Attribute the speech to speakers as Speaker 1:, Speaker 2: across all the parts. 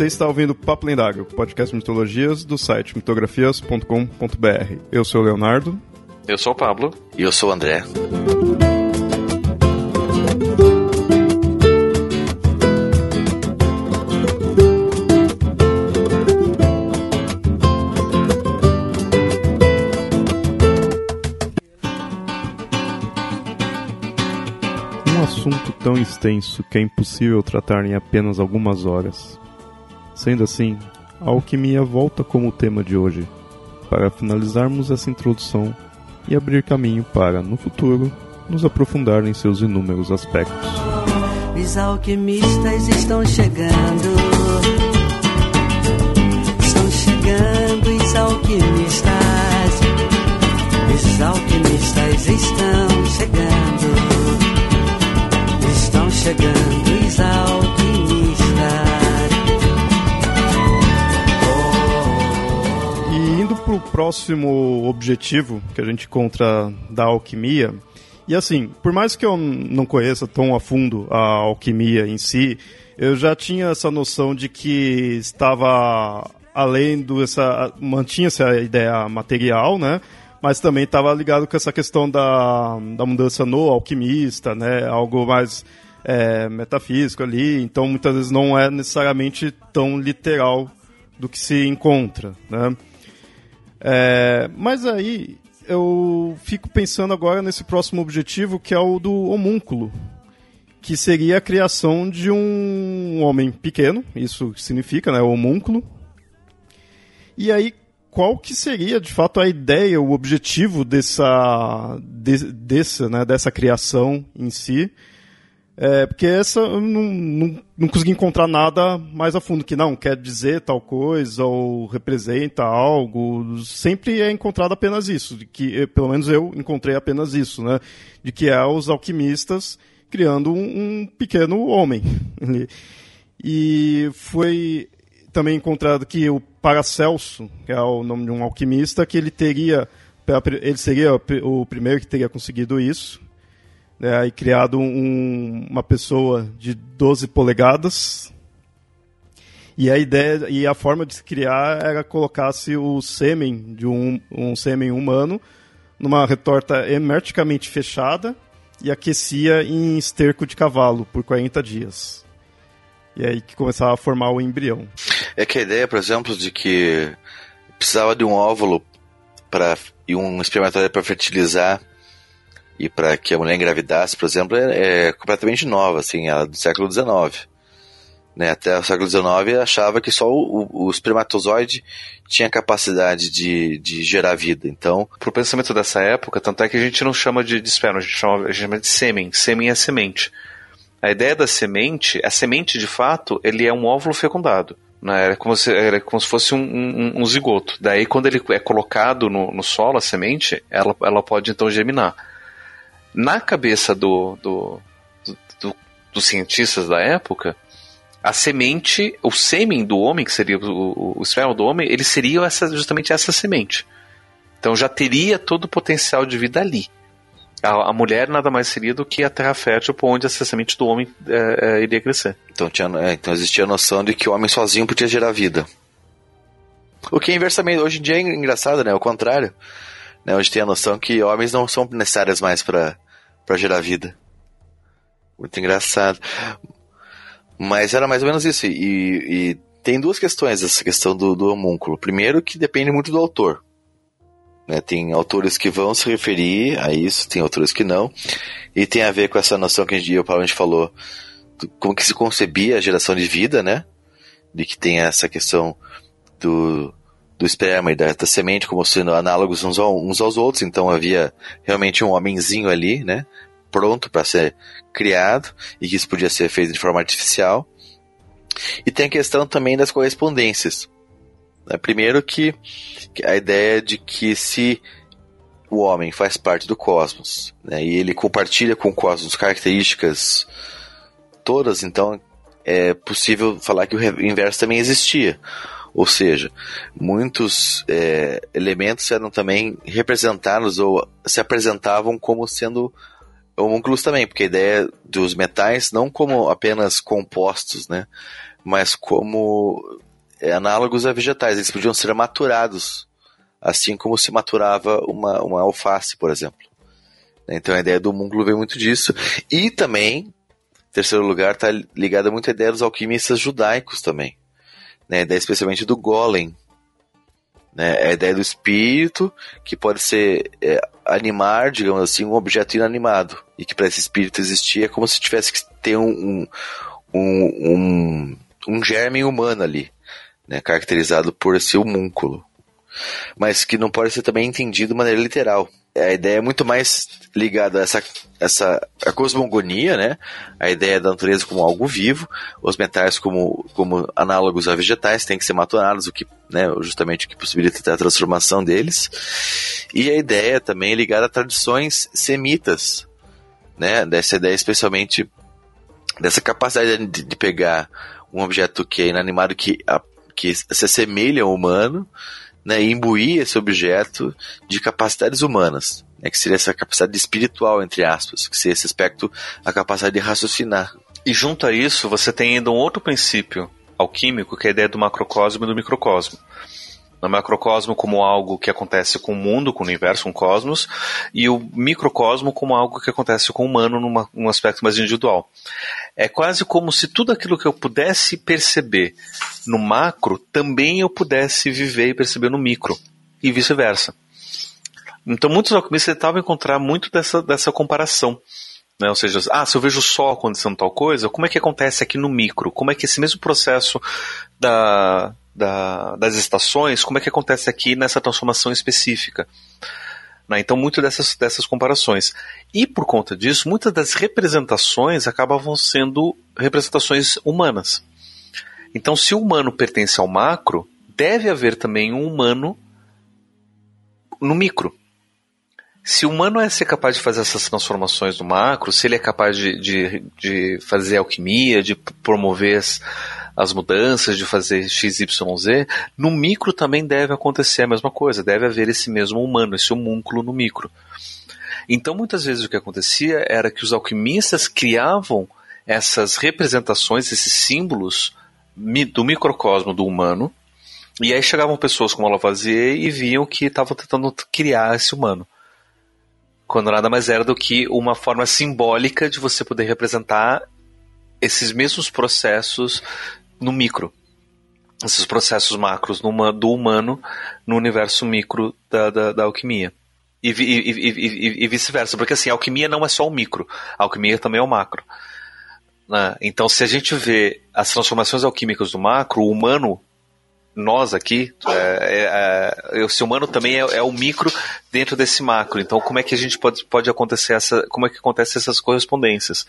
Speaker 1: Você está ouvindo Papo Lendário, podcast de mitologias do site mitografias.com.br. Eu sou o Leonardo.
Speaker 2: Eu sou o Pablo.
Speaker 3: E eu sou o André.
Speaker 1: Um assunto tão extenso que é impossível tratar em apenas algumas horas. Sendo assim, a alquimia volta como tema de hoje, para finalizarmos essa introdução e abrir caminho para, no futuro, nos aprofundar em seus inúmeros aspectos.
Speaker 4: Os alquimistas estão chegando. Estão chegando os alquimistas. Os alquimistas estão chegando. Estão chegando os alquimistas.
Speaker 1: Indo pro próximo objetivo que a gente encontra da alquimia, e assim, por mais que eu não conheça tão a fundo a alquimia em si, eu já tinha essa noção de que estava além do essa mantinha-se a ideia material, né? Mas também estava ligado com essa questão da, da mudança no alquimista, né? Algo mais é, metafísico ali. Então, muitas vezes não é necessariamente tão literal do que se encontra, né? É, mas aí eu fico pensando agora nesse próximo objetivo que é o do homúnculo, que seria a criação de um homem pequeno, isso significa, né, homúnculo. E aí, qual que seria de fato a ideia, o objetivo dessa, de, dessa, né, dessa criação em si? É, porque essa eu não, não, não consegui encontrar nada mais a fundo, que não quer dizer tal coisa ou representa algo. Sempre é encontrado apenas isso, de que pelo menos eu encontrei apenas isso, né? De que é os alquimistas criando um, um pequeno homem. E foi também encontrado que o Paracelso, que é o nome de um alquimista, que ele teria, ele seria o primeiro que teria conseguido isso né, e criado um, uma pessoa de 12 polegadas. E a ideia e a forma de se criar era colocar-se o sêmen de um, um sêmen humano numa retorta hermeticamente fechada e aquecia em esterco de cavalo por 40 dias. E aí que começava a formar o embrião.
Speaker 3: É que a ideia, por exemplo, de que precisava de um óvulo para e um espermatozoide para fertilizar e para que a mulher engravidasse, por exemplo, é, é, completamente nova, assim, ela é do século XIX. Né? Até o século XIX achava que só o, o espermatozoide tinha capacidade de, de gerar vida. Então,
Speaker 2: pro pensamento dessa época, tanto é que a gente não chama de, de esperma, a gente chama, a gente chama de sêmen. Sêmen é semente. A ideia da semente, a semente de fato, ele é um óvulo fecundado. Né? Era, como se, era como se fosse um, um, um zigoto. Daí, quando ele é colocado no, no solo, a semente, ela, ela pode então germinar. Na cabeça do, do, do, do dos cientistas da época, a semente, o sêmen do homem, que seria o, o, esperma do homem, ele seria essa, justamente essa semente. Então já teria todo o potencial de vida ali. A, a, mulher nada mais seria do que a terra fértil por onde essa semente do homem é, é, iria crescer.
Speaker 3: Então, tinha, é, então existia a noção de que o homem sozinho podia gerar vida. O que é inversamente, hoje em dia é engraçado, né? O contrário. Né? Tem a noção que homens não são necessárias mais para gerar vida. Muito engraçado. Mas era mais ou menos isso. E, e tem duas questões essa questão do, do homúnculo. Primeiro, que depende muito do autor. Né? Tem autores que vão se referir a isso, tem autores que não. E tem a ver com essa noção que a gente, a gente falou, do, como que se concebia a geração de vida, né? De que tem essa questão do, do esperma e da, da semente como sendo análogos uns, ao, uns aos outros. Então havia realmente um homenzinho ali, né? Pronto para ser criado e que isso podia ser feito de forma artificial. E tem a questão também das correspondências. Né? Primeiro que, a ideia de que se o homem faz parte do cosmos né, e ele compartilha com o cosmos características todas, então é possível falar que o inverso também existia. Ou seja, muitos é, elementos eram também representados ou se apresentavam como sendo homúnculos também, porque a ideia dos metais não como apenas compostos, né? mas como é, análogos a vegetais. Eles podiam ser maturados, assim como se maturava uma, uma alface, por exemplo. Então a ideia do homúnculo vem muito disso. E também, em terceiro lugar, está ligada muito à ideia dos alquimistas judaicos também. Né? Ideia especialmente do golem. Né? A ideia do espírito, que pode ser é, animar, digamos assim, um objeto inanimado. E que para esse espírito existir é como se tivesse que ter um, um, um, um germe humano ali, né? caracterizado por esse homúnculo. Mas que não pode ser também entendido de maneira literal a ideia é muito mais ligada a essa, essa a cosmogonia, né? A ideia da natureza como algo vivo, os metais como, como análogos a vegetais têm que ser maturados, o que, né, justamente o que possibilita a transformação deles. E a ideia também é ligada a tradições semitas, né? Dessa ideia especialmente dessa capacidade de, de pegar um objeto que é inanimado que, a, que se assemelha ao humano né, imbuir esse objeto de capacidades humanas, né, que seria essa capacidade espiritual, entre aspas, que seria esse aspecto, a capacidade de raciocinar.
Speaker 2: E junto a isso, você tem ainda um outro princípio alquímico, que é a ideia do macrocosmo e do microcosmo no macrocosmo como algo que acontece com o mundo, com o universo, com o cosmos, e o microcosmo como algo que acontece com o humano num aspecto mais individual. É quase como se tudo aquilo que eu pudesse perceber no macro, também eu pudesse viver e perceber no micro, e vice-versa. Então muitos alquimistas tentavam encontrar muito dessa, dessa comparação. Né? Ou seja, ah, se eu vejo o sol acontecendo tal coisa, como é que acontece aqui no micro? Como é que esse mesmo processo da, da, das estações, como é que acontece aqui nessa transformação específica. Né? Então, muito dessas, dessas comparações. E por conta disso, muitas das representações acabavam sendo representações humanas. Então, se o humano pertence ao macro, deve haver também um humano no micro. Se o humano é ser capaz de fazer essas transformações no macro, se ele é capaz de, de, de fazer alquimia, de promover as, as mudanças, de fazer XYZ, no micro também deve acontecer a mesma coisa, deve haver esse mesmo humano, esse homúnculo no micro. Então, muitas vezes o que acontecia era que os alquimistas criavam essas representações, esses símbolos do microcosmo do humano, e aí chegavam pessoas como Lavoisier e viam que estavam tentando criar esse humano. Quando nada mais era do que uma forma simbólica de você poder representar esses mesmos processos no micro. Esses processos macros no, do humano no universo micro da, da, da alquimia. E, e, e, e vice-versa, porque assim, a alquimia não é só o micro, a alquimia também é o macro. Né? Então, se a gente vê as transformações alquímicas do macro, o humano, nós aqui, é, é, esse humano também é, é, o micro dentro desse macro. Então, como é que a gente pode, pode acontecer essa, como é que acontecem essas correspondências?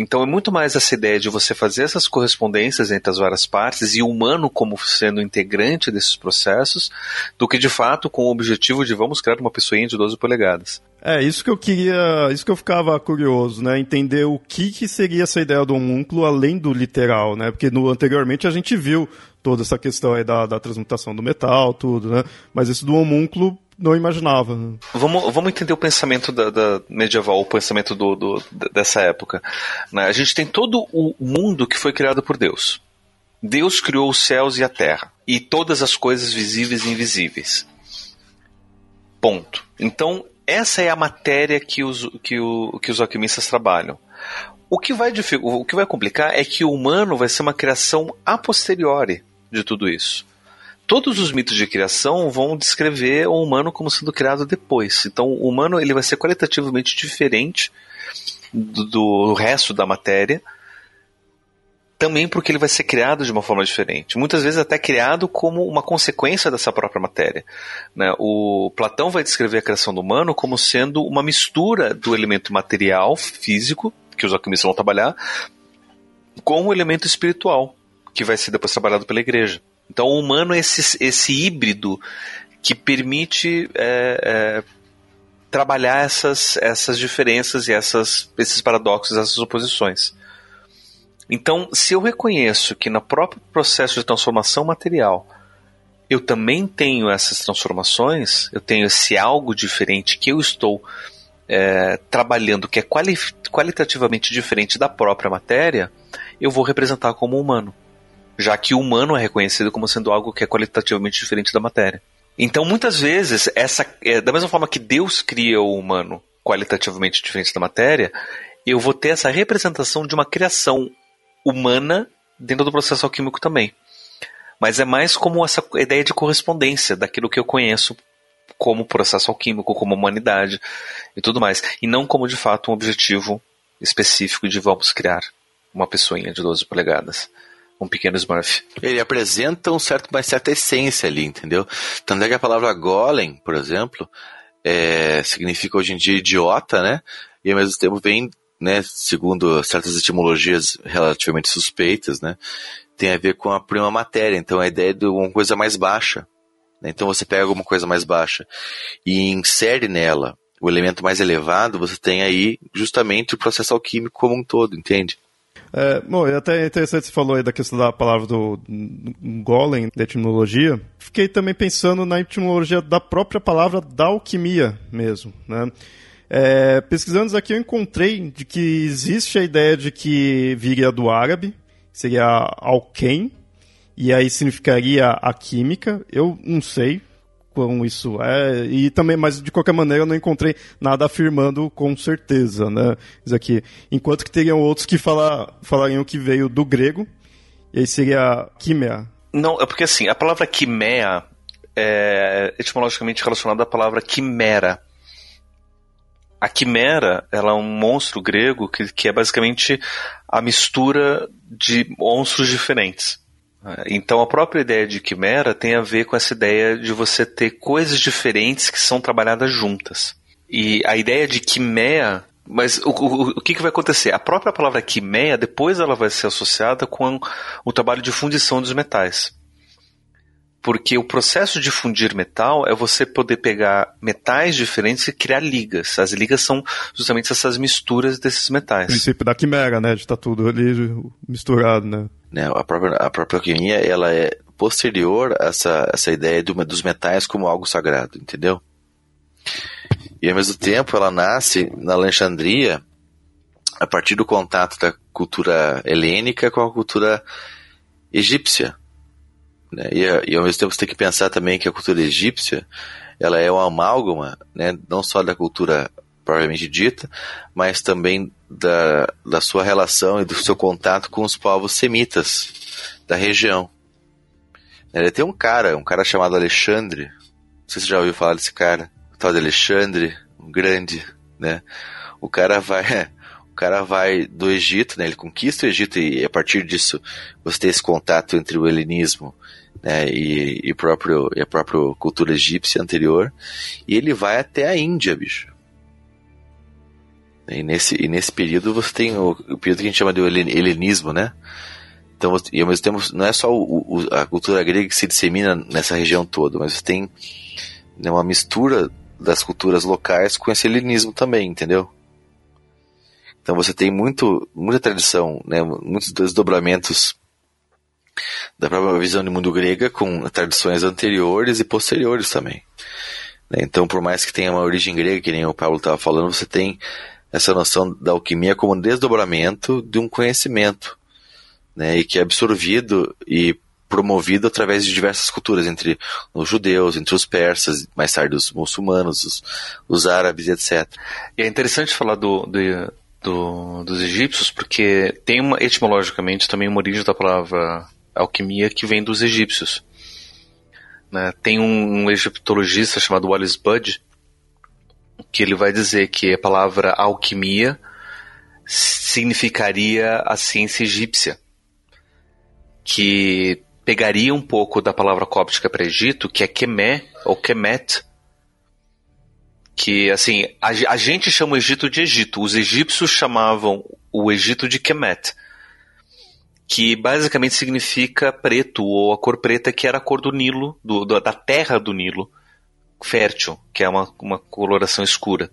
Speaker 2: Então é muito mais essa ideia de você fazer essas correspondências entre as várias partes e o humano como sendo integrante desses processos, do que de fato com o objetivo de vamos criar uma pessoinha de 12 polegadas.
Speaker 1: É, isso que eu queria, isso que eu ficava curioso, né, entender o que que seria essa ideia do homúnculo além do literal, né, porque no, anteriormente a gente viu toda essa questão aí da, da transmutação do metal, tudo, né, mas esse do homúnculo não imaginava. Né?
Speaker 2: Vamos, vamos entender o pensamento da, da medieval, o pensamento do, do, dessa época. Né? A gente tem todo o mundo que foi criado por Deus. Deus criou os céus e a terra e todas as coisas visíveis e invisíveis. Ponto. Então, essa é a matéria que os, que, o, que os alquimistas trabalham. O que, vai, o que vai complicar é que o humano vai ser uma criação a posteriori de tudo isso todos os mitos de criação vão descrever o humano como sendo criado depois. Então, o humano ele vai ser qualitativamente diferente do, do resto da matéria, também porque ele vai ser criado de uma forma diferente. Muitas vezes até criado como uma consequência dessa própria matéria. Né? O Platão vai descrever a criação do humano como sendo uma mistura do elemento material, físico, que os alquimistas vão trabalhar, com o elemento espiritual, que vai ser depois trabalhado pela igreja. Então, o humano é esse, esse híbrido que permite é, é, trabalhar essas, essas diferenças e essas, esses paradoxos, essas oposições. Então, se eu reconheço que no próprio processo de transformação material eu também tenho essas transformações, eu tenho esse algo diferente que eu estou é, trabalhando, que é quali qualitativamente diferente da própria matéria, eu vou representar como humano. Já que o humano é reconhecido como sendo algo que é qualitativamente diferente da matéria. Então, muitas vezes, essa, é, da mesma forma que Deus cria o humano qualitativamente diferente da matéria, eu vou ter essa representação de uma criação humana dentro do processo alquímico também. Mas é mais como essa ideia de correspondência daquilo que eu conheço como processo alquímico, como humanidade e tudo mais. E não como de fato um objetivo específico de vamos criar uma pessoinha de 12 polegadas. Um pequeno Smurf.
Speaker 3: Ele apresenta um certo, uma certa essência ali, entendeu? Tanto é que a palavra golem, por exemplo, é, significa hoje em dia idiota, né? E ao mesmo tempo vem, né, segundo certas etimologias relativamente suspeitas, né? Tem a ver com a prima matéria, então a ideia de uma coisa mais baixa. Né? Então você pega alguma coisa mais baixa e insere nela o elemento mais elevado, você tem aí justamente o processo alquímico como um todo, entende?
Speaker 1: É, bom, é até interessante você falou aí da questão da palavra do, do golem, da etimologia. Fiquei também pensando na etimologia da própria palavra da alquimia mesmo, né? É, pesquisando aqui eu encontrei de que existe a ideia de que viria do árabe, seria alquem, e aí significaria a química. Eu não sei, quão isso é, e também, mas de qualquer maneira eu não encontrei nada afirmando com certeza, né, isso aqui. Enquanto que teriam outros que falar, falariam que veio do grego, e aí seria quimea.
Speaker 2: Não, é porque assim, a palavra quimea é etimologicamente relacionada à palavra quimera. A quimera, ela é um monstro grego que, que é basicamente a mistura de monstros diferentes. Então a própria ideia de quimera tem a ver com essa ideia de você ter coisas diferentes que são trabalhadas juntas. E a ideia de quimera mas o, o, o que, que vai acontecer? A própria palavra quimera, depois ela vai ser associada com o trabalho de fundição dos metais. Porque o processo de fundir metal é você poder pegar metais diferentes e criar ligas. As ligas são justamente essas misturas desses metais. O
Speaker 1: princípio da quimera, né? De estar tá tudo ali misturado, né?
Speaker 3: Né, a própria, a própria alquimia ela é posterior a essa, essa ideia do, dos metais como algo sagrado, entendeu? E ao mesmo tempo ela nasce na Alexandria a partir do contato da cultura helênica com a cultura egípcia. Né? E, e, ao mesmo tempo você tem que pensar também que a cultura egípcia ela é uma amálgama, né, não só da cultura propriamente dita, mas também da, da sua relação e do seu contato com os povos semitas da região. Ele tem um cara, um cara chamado Alexandre, não sei se você já ouviu falar desse cara, o tal de Alexandre, um grande, né? O cara vai, o cara vai do Egito, né? Ele conquista o Egito e a partir disso você tem esse contato entre o helenismo né, e, e, próprio, e a própria cultura egípcia anterior, e ele vai até a Índia, bicho. E nesse, e nesse período você tem o, o período que a gente chama de helenismo, né? Então, e ao mesmo tempo, não é só o, o, a cultura grega que se dissemina nessa região toda, mas você tem né, uma mistura das culturas locais com esse helenismo também, entendeu? Então você tem muito, muita tradição, né, muitos desdobramentos da própria visão de mundo grega com tradições anteriores e posteriores também. Né? Então, por mais que tenha uma origem grega, que nem o Paulo estava falando, você tem essa noção da alquimia como um desdobramento de um conhecimento, né, e que é absorvido e promovido através de diversas culturas, entre os judeus, entre os persas, mais tarde os muçulmanos, os, os árabes, etc.
Speaker 2: E é interessante falar do, do, do, dos egípcios, porque tem uma, etimologicamente também uma origem da palavra alquimia que vem dos egípcios. Né? Tem um, um egiptologista chamado Wallace Budd, que ele vai dizer que a palavra alquimia significaria a ciência egípcia, que pegaria um pouco da palavra cóptica para Egito, que é Kemé ou Kemet, que assim a, a, gente chama o Egito de Egito, os egípcios chamavam o Egito de Kemet, que basicamente significa preto ou a cor preta, que era a cor do Nilo, do, da terra do Nilo fértil, que é uma, uma coloração escura.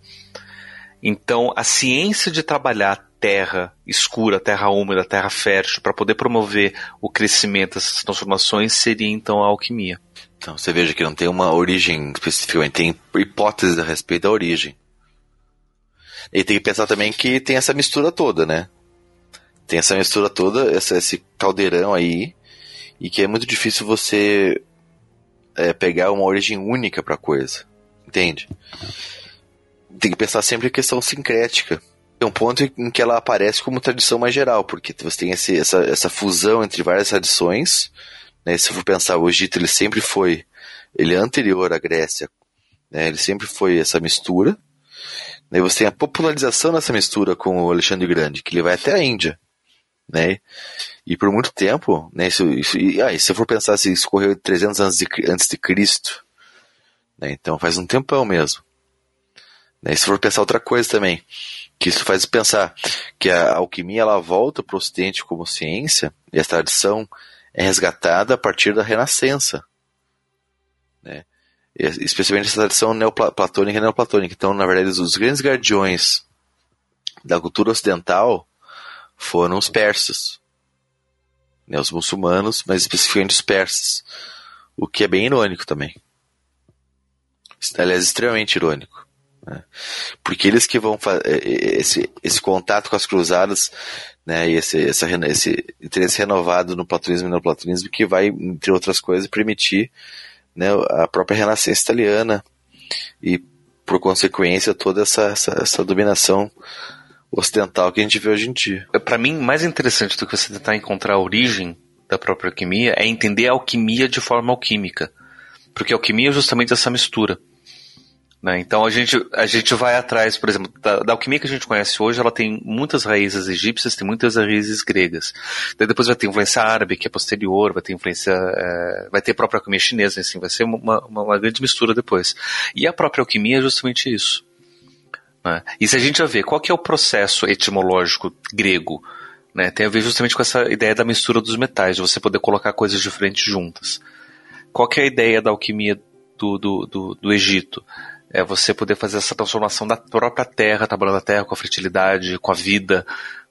Speaker 2: Então, a ciência de trabalhar terra escura, terra úmida, terra fértil, para poder promover o crescimento dessas transformações, seria então a alquimia.
Speaker 3: Então, você veja que não tem uma origem especificamente, tem hipóteses a respeito da origem. E tem que pensar também que tem essa mistura toda, né? Tem essa mistura toda, essa, esse caldeirão aí, e que é muito difícil você é, pegar uma origem única para coisa, entende? Tem que pensar sempre em questão sincrética. Tem um ponto em que ela aparece como tradição mais geral, porque você tem esse, essa, essa fusão entre várias tradições. Né? Se for pensar, o Egito ele sempre foi, ele é anterior à Grécia, né? ele sempre foi essa mistura. Daí você tem a popularização dessa mistura com o Alexandre Grande, que ele vai até a Índia. Né? E por muito tempo, né, isso, isso, e, ah, se eu for pensar se isso correu 300 anos de, antes de Cristo, né, então faz um tempão mesmo. Né, e se for pensar outra coisa também, que isso faz pensar que a alquimia ela volta para o Ocidente como ciência e a tradição é resgatada a partir da Renascença, né? especialmente essa tradição neoplatônica e neoplatônica. Então, na verdade, os grandes guardiões da cultura ocidental foram os persas, né? os muçulmanos, mas especificamente os persas, o que é bem irônico também. Aliás, extremamente irônico. Né? Porque eles que vão fazer é, é, esse, esse contato com as cruzadas né, e esse, essa, esse interesse renovado no platonismo e no platonismo que vai, entre outras coisas, permitir né, a própria renascença italiana e, por consequência, toda essa, essa, essa dominação ocidental que a gente vê hoje em dia.
Speaker 2: Para mim, mais interessante do que você tentar encontrar a origem da própria alquimia é entender a alquimia de forma alquímica. Porque a alquimia é justamente essa mistura. Né? Então a gente, a gente vai atrás, por exemplo, da, da, alquimia que a gente conhece hoje, ela tem muitas raízes egípcias, tem muitas raízes gregas. Daí depois vai ter influência árabe, que é posterior, vai ter influência, é, vai ter a própria alquimia chinesa, assim, vai ser uma, uma, uma, grande mistura depois. E a própria alquimia é justamente isso. Né? E se a gente já vê qual que é o processo etimológico grego, né? tem a ver justamente com essa ideia da mistura dos metais, de você poder colocar coisas diferentes juntas. Qual que é a ideia da alquimia do, do, do, do Egito? é você poder fazer essa transformação da própria terra, trabalhando a terra com a fertilidade, com a vida,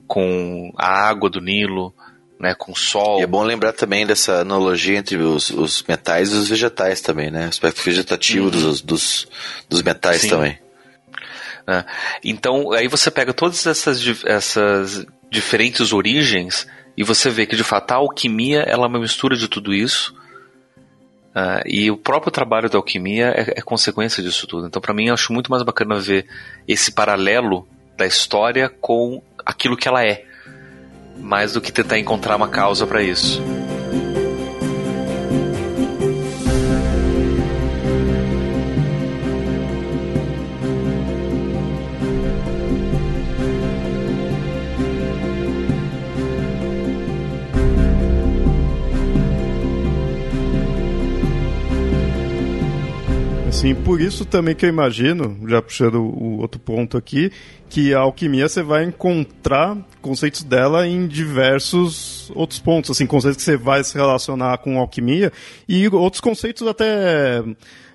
Speaker 2: com a água do Nilo, né, com o sol.
Speaker 3: E é bom lembrar também dessa analogia entre os, os metais e os vegetais também, né? O aspecto vegetativo uhum. dos, dos, dos metais Sim. também.
Speaker 2: É. Então, aí você pega todas essas, essas diferentes origens e você vê que de fato a alquimia ela é uma mistura de tudo isso Uh, e o próprio trabalho da alquimia é, é consequência disso tudo. Então, para mim, eu acho muito mais bacana ver esse paralelo da história com aquilo que ela é, mais do que tentar encontrar uma causa para isso.
Speaker 1: Por isso também que eu imagino, já puxando o outro ponto aqui, que a alquimia você vai encontrar conceitos dela em diversos outros pontos, assim, conceitos que você vai se relacionar com alquimia e outros conceitos até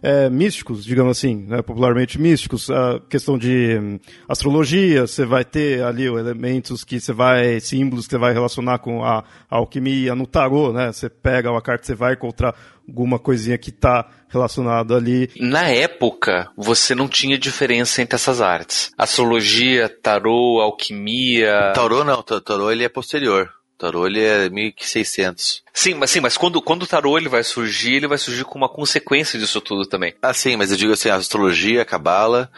Speaker 1: é, místicos, digamos assim, né, popularmente místicos, a questão de hum, astrologia, você vai ter ali elementos que você vai, símbolos que você vai relacionar com a, a alquimia, no tarô, né, você pega uma carta, você vai encontrar alguma coisinha que está relacionado ali.
Speaker 2: Na época, você não tinha diferença entre essas artes. Astrologia, tarô, alquimia.
Speaker 3: Tarô não, tarô ele é posterior. Tarô ele é 1600.
Speaker 2: Sim, mas sim, mas quando, quando o tarô ele vai surgir, ele vai surgir com uma consequência disso tudo também.
Speaker 3: Ah, sim, mas eu digo assim, a astrologia, a cabala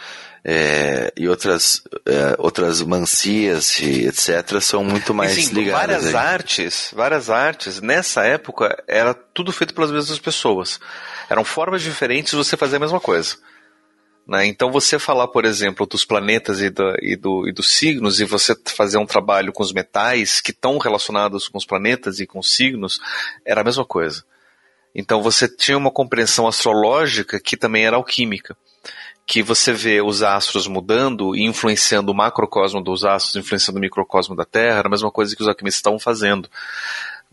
Speaker 3: é, e outras, é, outras mancias e etc. são muito mais e, sim, ligadas.
Speaker 2: Várias aí. artes, várias artes, nessa época, era tudo feito pelas mesmas pessoas. Eram formas diferentes de você fazer a mesma coisa. Né? Então você falar, por exemplo, dos planetas e, e, do, e dos signos e você fazer um trabalho com os metais que estão relacionados com os planetas e com os signos, era a mesma coisa. Então você tinha uma compreensão astrológica que também era alquímica. Que você vê os astros mudando e influenciando o macrocosmo dos astros, influenciando o microcosmo da Terra, era a mesma coisa que os alquimistas estavam fazendo.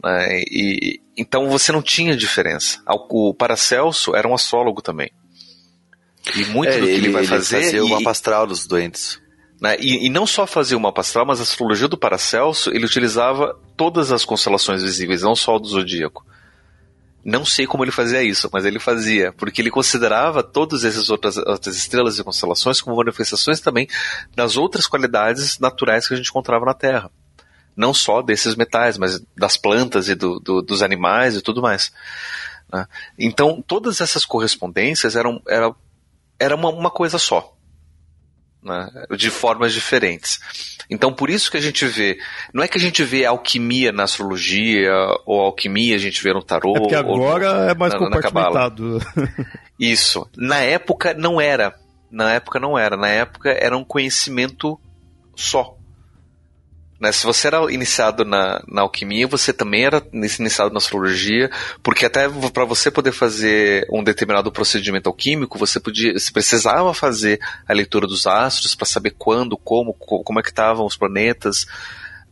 Speaker 2: Né? E, então você não tinha diferença. O Paracelso era um astrólogo também. E muito é, do que ele, ele vai fazer.
Speaker 3: fazer o mapa astral dos doentes.
Speaker 2: Né, e, e, não só fazer o mapa astral, mas a astrologia do Paracelso, ele utilizava todas as constelações visíveis, não só o do zodíaco. Não sei como ele fazia isso, mas ele fazia, porque ele considerava todas essas outras, outras estrelas e constelações como manifestações também das outras qualidades naturais que a gente encontrava na Terra. não só desses metais, mas das plantas e do, do, dos animais e tudo mais. Né? Então, todas essas correspondências eram, era, era uma, uma coisa só. Né? De formas diferentes. Então, por isso que a gente vê. Não é que a gente vê alquimia na astrologia, ou alquimia a gente vê no tarô.
Speaker 1: É porque agora
Speaker 2: ou,
Speaker 1: é mais
Speaker 2: na,
Speaker 1: compartimentado.
Speaker 2: Na isso. Na época não era. Na época não era. Na época era um conhecimento só. Né? Se você era iniciado na, na alquimia, você também era iniciado na astrologia, porque até para você poder fazer um determinado procedimento alquímico, você podia, você precisava fazer a leitura dos astros para saber quando, como, como é que estavam os planetas,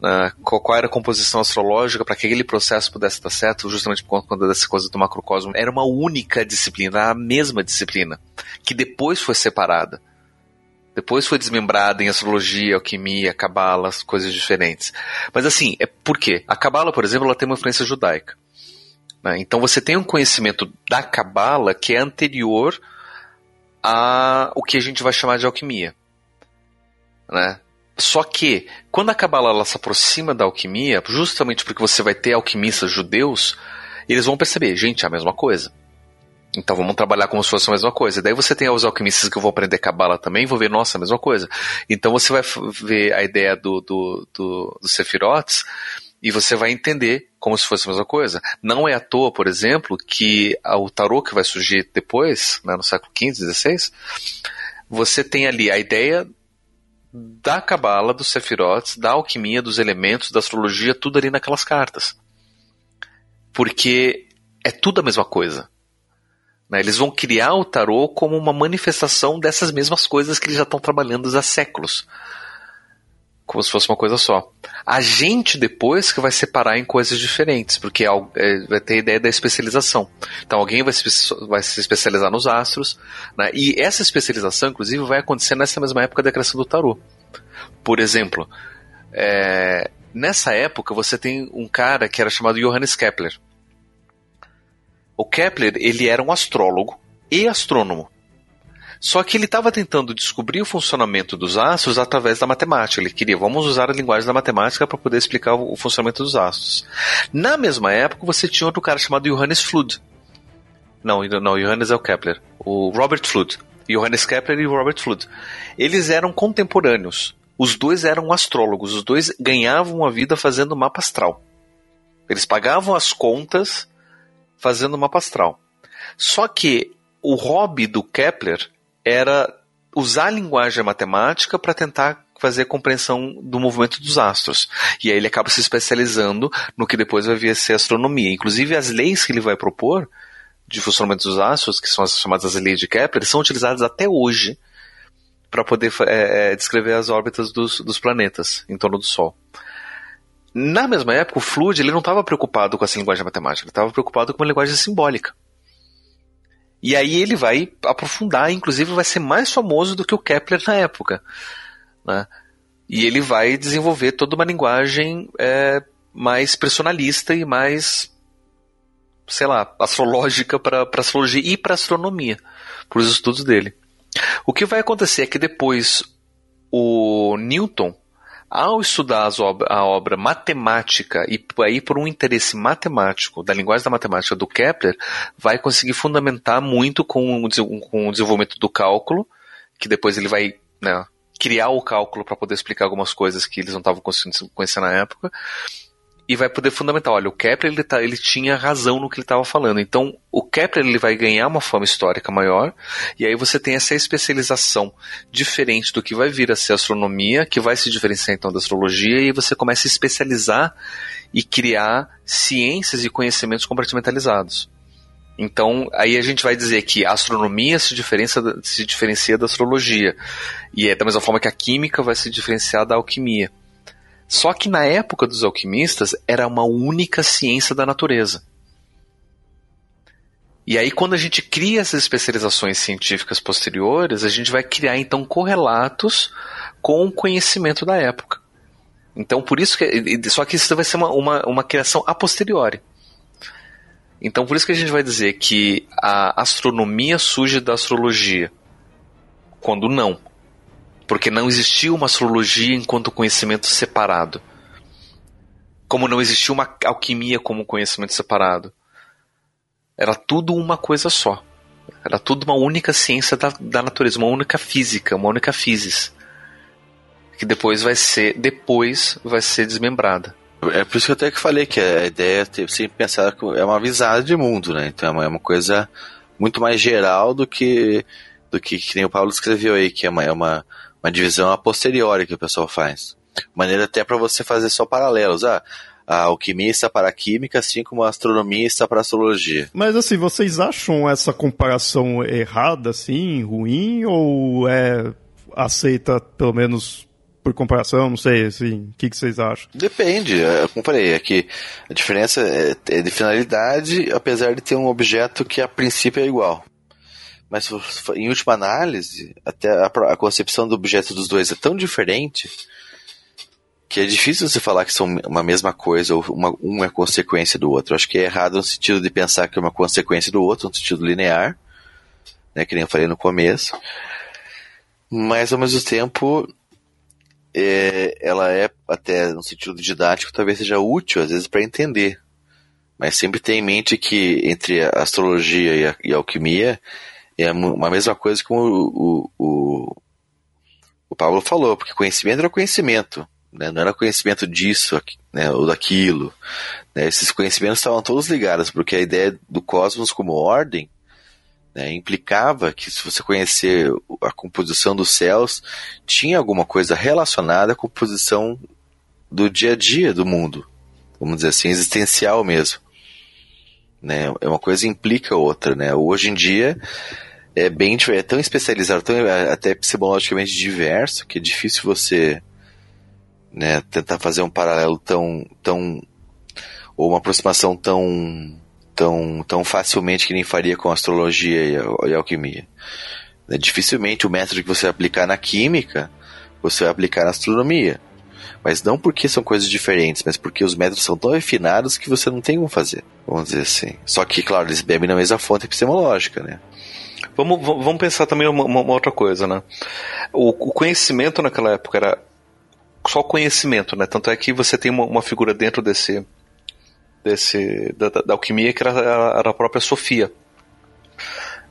Speaker 2: né? qual, qual, era a composição astrológica para que aquele processo pudesse dar certo, justamente por conta dessa coisa do macrocosmo. Era uma única disciplina, a mesma disciplina, que depois foi separada. Depois foi desmembrada em astrologia, alquimia, cabala, coisas diferentes. Mas assim, é por quê? A cabala, por exemplo, ela tem uma influência judaica. Né? Então você tem um conhecimento da cabala que é anterior a o que a gente vai chamar de alquimia. Né? Só que, quando a cabala se aproxima da alquimia, justamente porque você vai ter alquimistas judeus, eles vão perceber, gente, é a mesma coisa. Então vamos trabalhar como se fosse a mesma coisa. Daí você tem os alquimistas que vão aprender Kabbalah também, vão ver, nossa, a mesma coisa. Então você vai ver a ideia do, do, do, do e você vai entender como se fosse a mesma coisa. Não é à toa, por exemplo, que o tarô que vai surgir depois, né, no século XV, XVI, você tem ali a ideia da Cabala, dos Sephiroth, da alquimia, dos elementos, da astrologia, tudo ali naquelas cartas. Porque é tudo a mesma coisa. Né? Eles vão criar o tarô como uma manifestação dessas mesmas coisas que eles já estão trabalhando há séculos. Como se fosse uma coisa só. A gente depois que vai separar em coisas diferentes, porque é, é, vai ter a ideia da especialização. Então alguém vai se, especializar nos astros, né? e essa especialização, inclusive, vai acontecer nessa mesma época da criação do tarô. Por exemplo, é, nessa época você tem um cara que era chamado Johannes Kepler. O Kepler, ele era um astrólogo e astrônomo. Só que ele estava tentando descobrir o funcionamento dos astros através da matemática. Ele queria, vamos usar a linguagem da matemática para poder explicar o funcionamento dos astros. Na mesma época, você tinha outro cara chamado Johannes Flood. Não, não, Johannes é o Kepler. O Robert Flood. Johannes Kepler e Robert Flood. Eles eram contemporâneos. Os dois eram astrólogos. Os dois ganhavam a vida fazendo mapa astral. Eles pagavam as contas fazendo mapa astral. Só que o hobby do Kepler era usar a linguagem matemática para tentar fazer a compreensão do movimento dos astros. E aí ele acaba se especializando no que depois vai vir a ser astronomia. Inclusive as leis que ele vai propor de funcionamento dos astros, que são as chamadas leis de Kepler, são utilizadas até hoje para poder é, é, descrever as órbitas dos, dos planetas em torno do Sol. Na mesma época, o Flood ele não estava preocupado com essa linguagem matemática, ele estava preocupado com uma linguagem simbólica. E aí ele vai aprofundar, inclusive vai ser mais famoso do que o Kepler na época. Né? E ele vai desenvolver toda uma linguagem é, mais personalista e mais, sei lá, astrológica para astrologia e para astronomia, para os estudos dele. O que vai acontecer é que depois o Newton ao estudar a obra matemática e aí por um interesse matemático da linguagem da matemática do Kepler, vai conseguir fundamentar muito com o, com o desenvolvimento do cálculo, que depois ele vai né, criar o cálculo para poder explicar algumas coisas que eles não estavam conseguindo conhecer na época e vai poder fundamentar, olha, o Kepler ele, tá, ele tinha razão no que ele estava falando. Então, o Kepler ele vai ganhar uma forma histórica maior, e aí você tem essa especialização diferente do que vai vir a ser a astronomia, que vai se diferenciar então da astrologia, e você começa a especializar e criar ciências e conhecimentos compartimentalizados. Então, aí a gente vai dizer que a astronomia se diferencia, se diferencia da astrologia. E é da mesma forma que a química vai se diferenciar da alquimia. Só que na época dos alquimistas era uma única ciência da natureza. E aí, quando a gente cria essas especializações científicas posteriores, a gente vai criar então correlatos com o conhecimento da época. Então, por isso que. Só que isso vai ser uma, uma, uma criação a posteriori. Então, por isso que a gente vai dizer que a astronomia surge da astrologia. Quando não porque não existia uma astrologia enquanto conhecimento separado. Como não existia uma alquimia como conhecimento separado. Era tudo uma coisa só. Era tudo uma única ciência da, da natureza, uma única física, uma única physis. Que depois vai ser, depois vai ser desmembrada.
Speaker 3: É por isso que eu até que falei que a ideia é sempre pensar que é uma visada de mundo, né? Então é uma, é uma coisa muito mais geral do que do que, que nem o Paulo escreveu aí, que é uma, é uma, uma divisão a posteriori que o pessoal faz. Maneira até para você fazer só paralelos. Ah, a alquimia está para a química, assim como a astronomia está para a astrologia.
Speaker 1: Mas assim, vocês acham essa comparação errada, assim, ruim, ou é aceita pelo menos por comparação, não sei, assim, o que, que vocês acham?
Speaker 3: Depende, é, como falei, é que a diferença é, é de finalidade, apesar de ter um objeto que a princípio é igual. Mas em última análise, até a, a concepção do objeto dos dois é tão diferente que é difícil você falar que são uma mesma coisa ou uma, um é consequência do outro. acho que é errado no sentido de pensar que é uma consequência do outro, no sentido linear, né, que nem eu falei no começo. Mas ao mesmo tempo, é, ela é até no sentido didático talvez seja útil às vezes para entender. Mas sempre tenha em mente que entre a astrologia e a, e a alquimia é uma mesma coisa como o, o, o, o Paulo falou, porque conhecimento era conhecimento né? não era conhecimento disso né, ou daquilo. Né? Esses conhecimentos estavam todos ligados, porque a ideia do cosmos como ordem né, implicava que se você conhecer a composição dos céus, tinha alguma coisa relacionada à composição do dia a dia do mundo, vamos dizer assim, existencial mesmo. Né? É uma coisa implica outra, né? Hoje em dia é bem é tão especializado, tão até epistemologicamente diverso que é difícil você né, tentar fazer um paralelo tão, tão ou uma aproximação tão, tão, tão facilmente que nem faria com astrologia e a, e a alquimia. É, dificilmente o método que você aplicar na química, você vai aplicar na astronomia. Mas não porque são coisas diferentes, mas porque os métodos são tão refinados que você não tem como fazer, vamos dizer assim. Só que, claro, eles bebem na mesma fonte epistemológica, né?
Speaker 2: Vamos, vamos pensar também uma, uma outra coisa, né? O, o, conhecimento naquela época era só conhecimento, né? Tanto é que você tem uma, uma figura dentro desse, desse da, da, alquimia que era, era, a própria Sofia,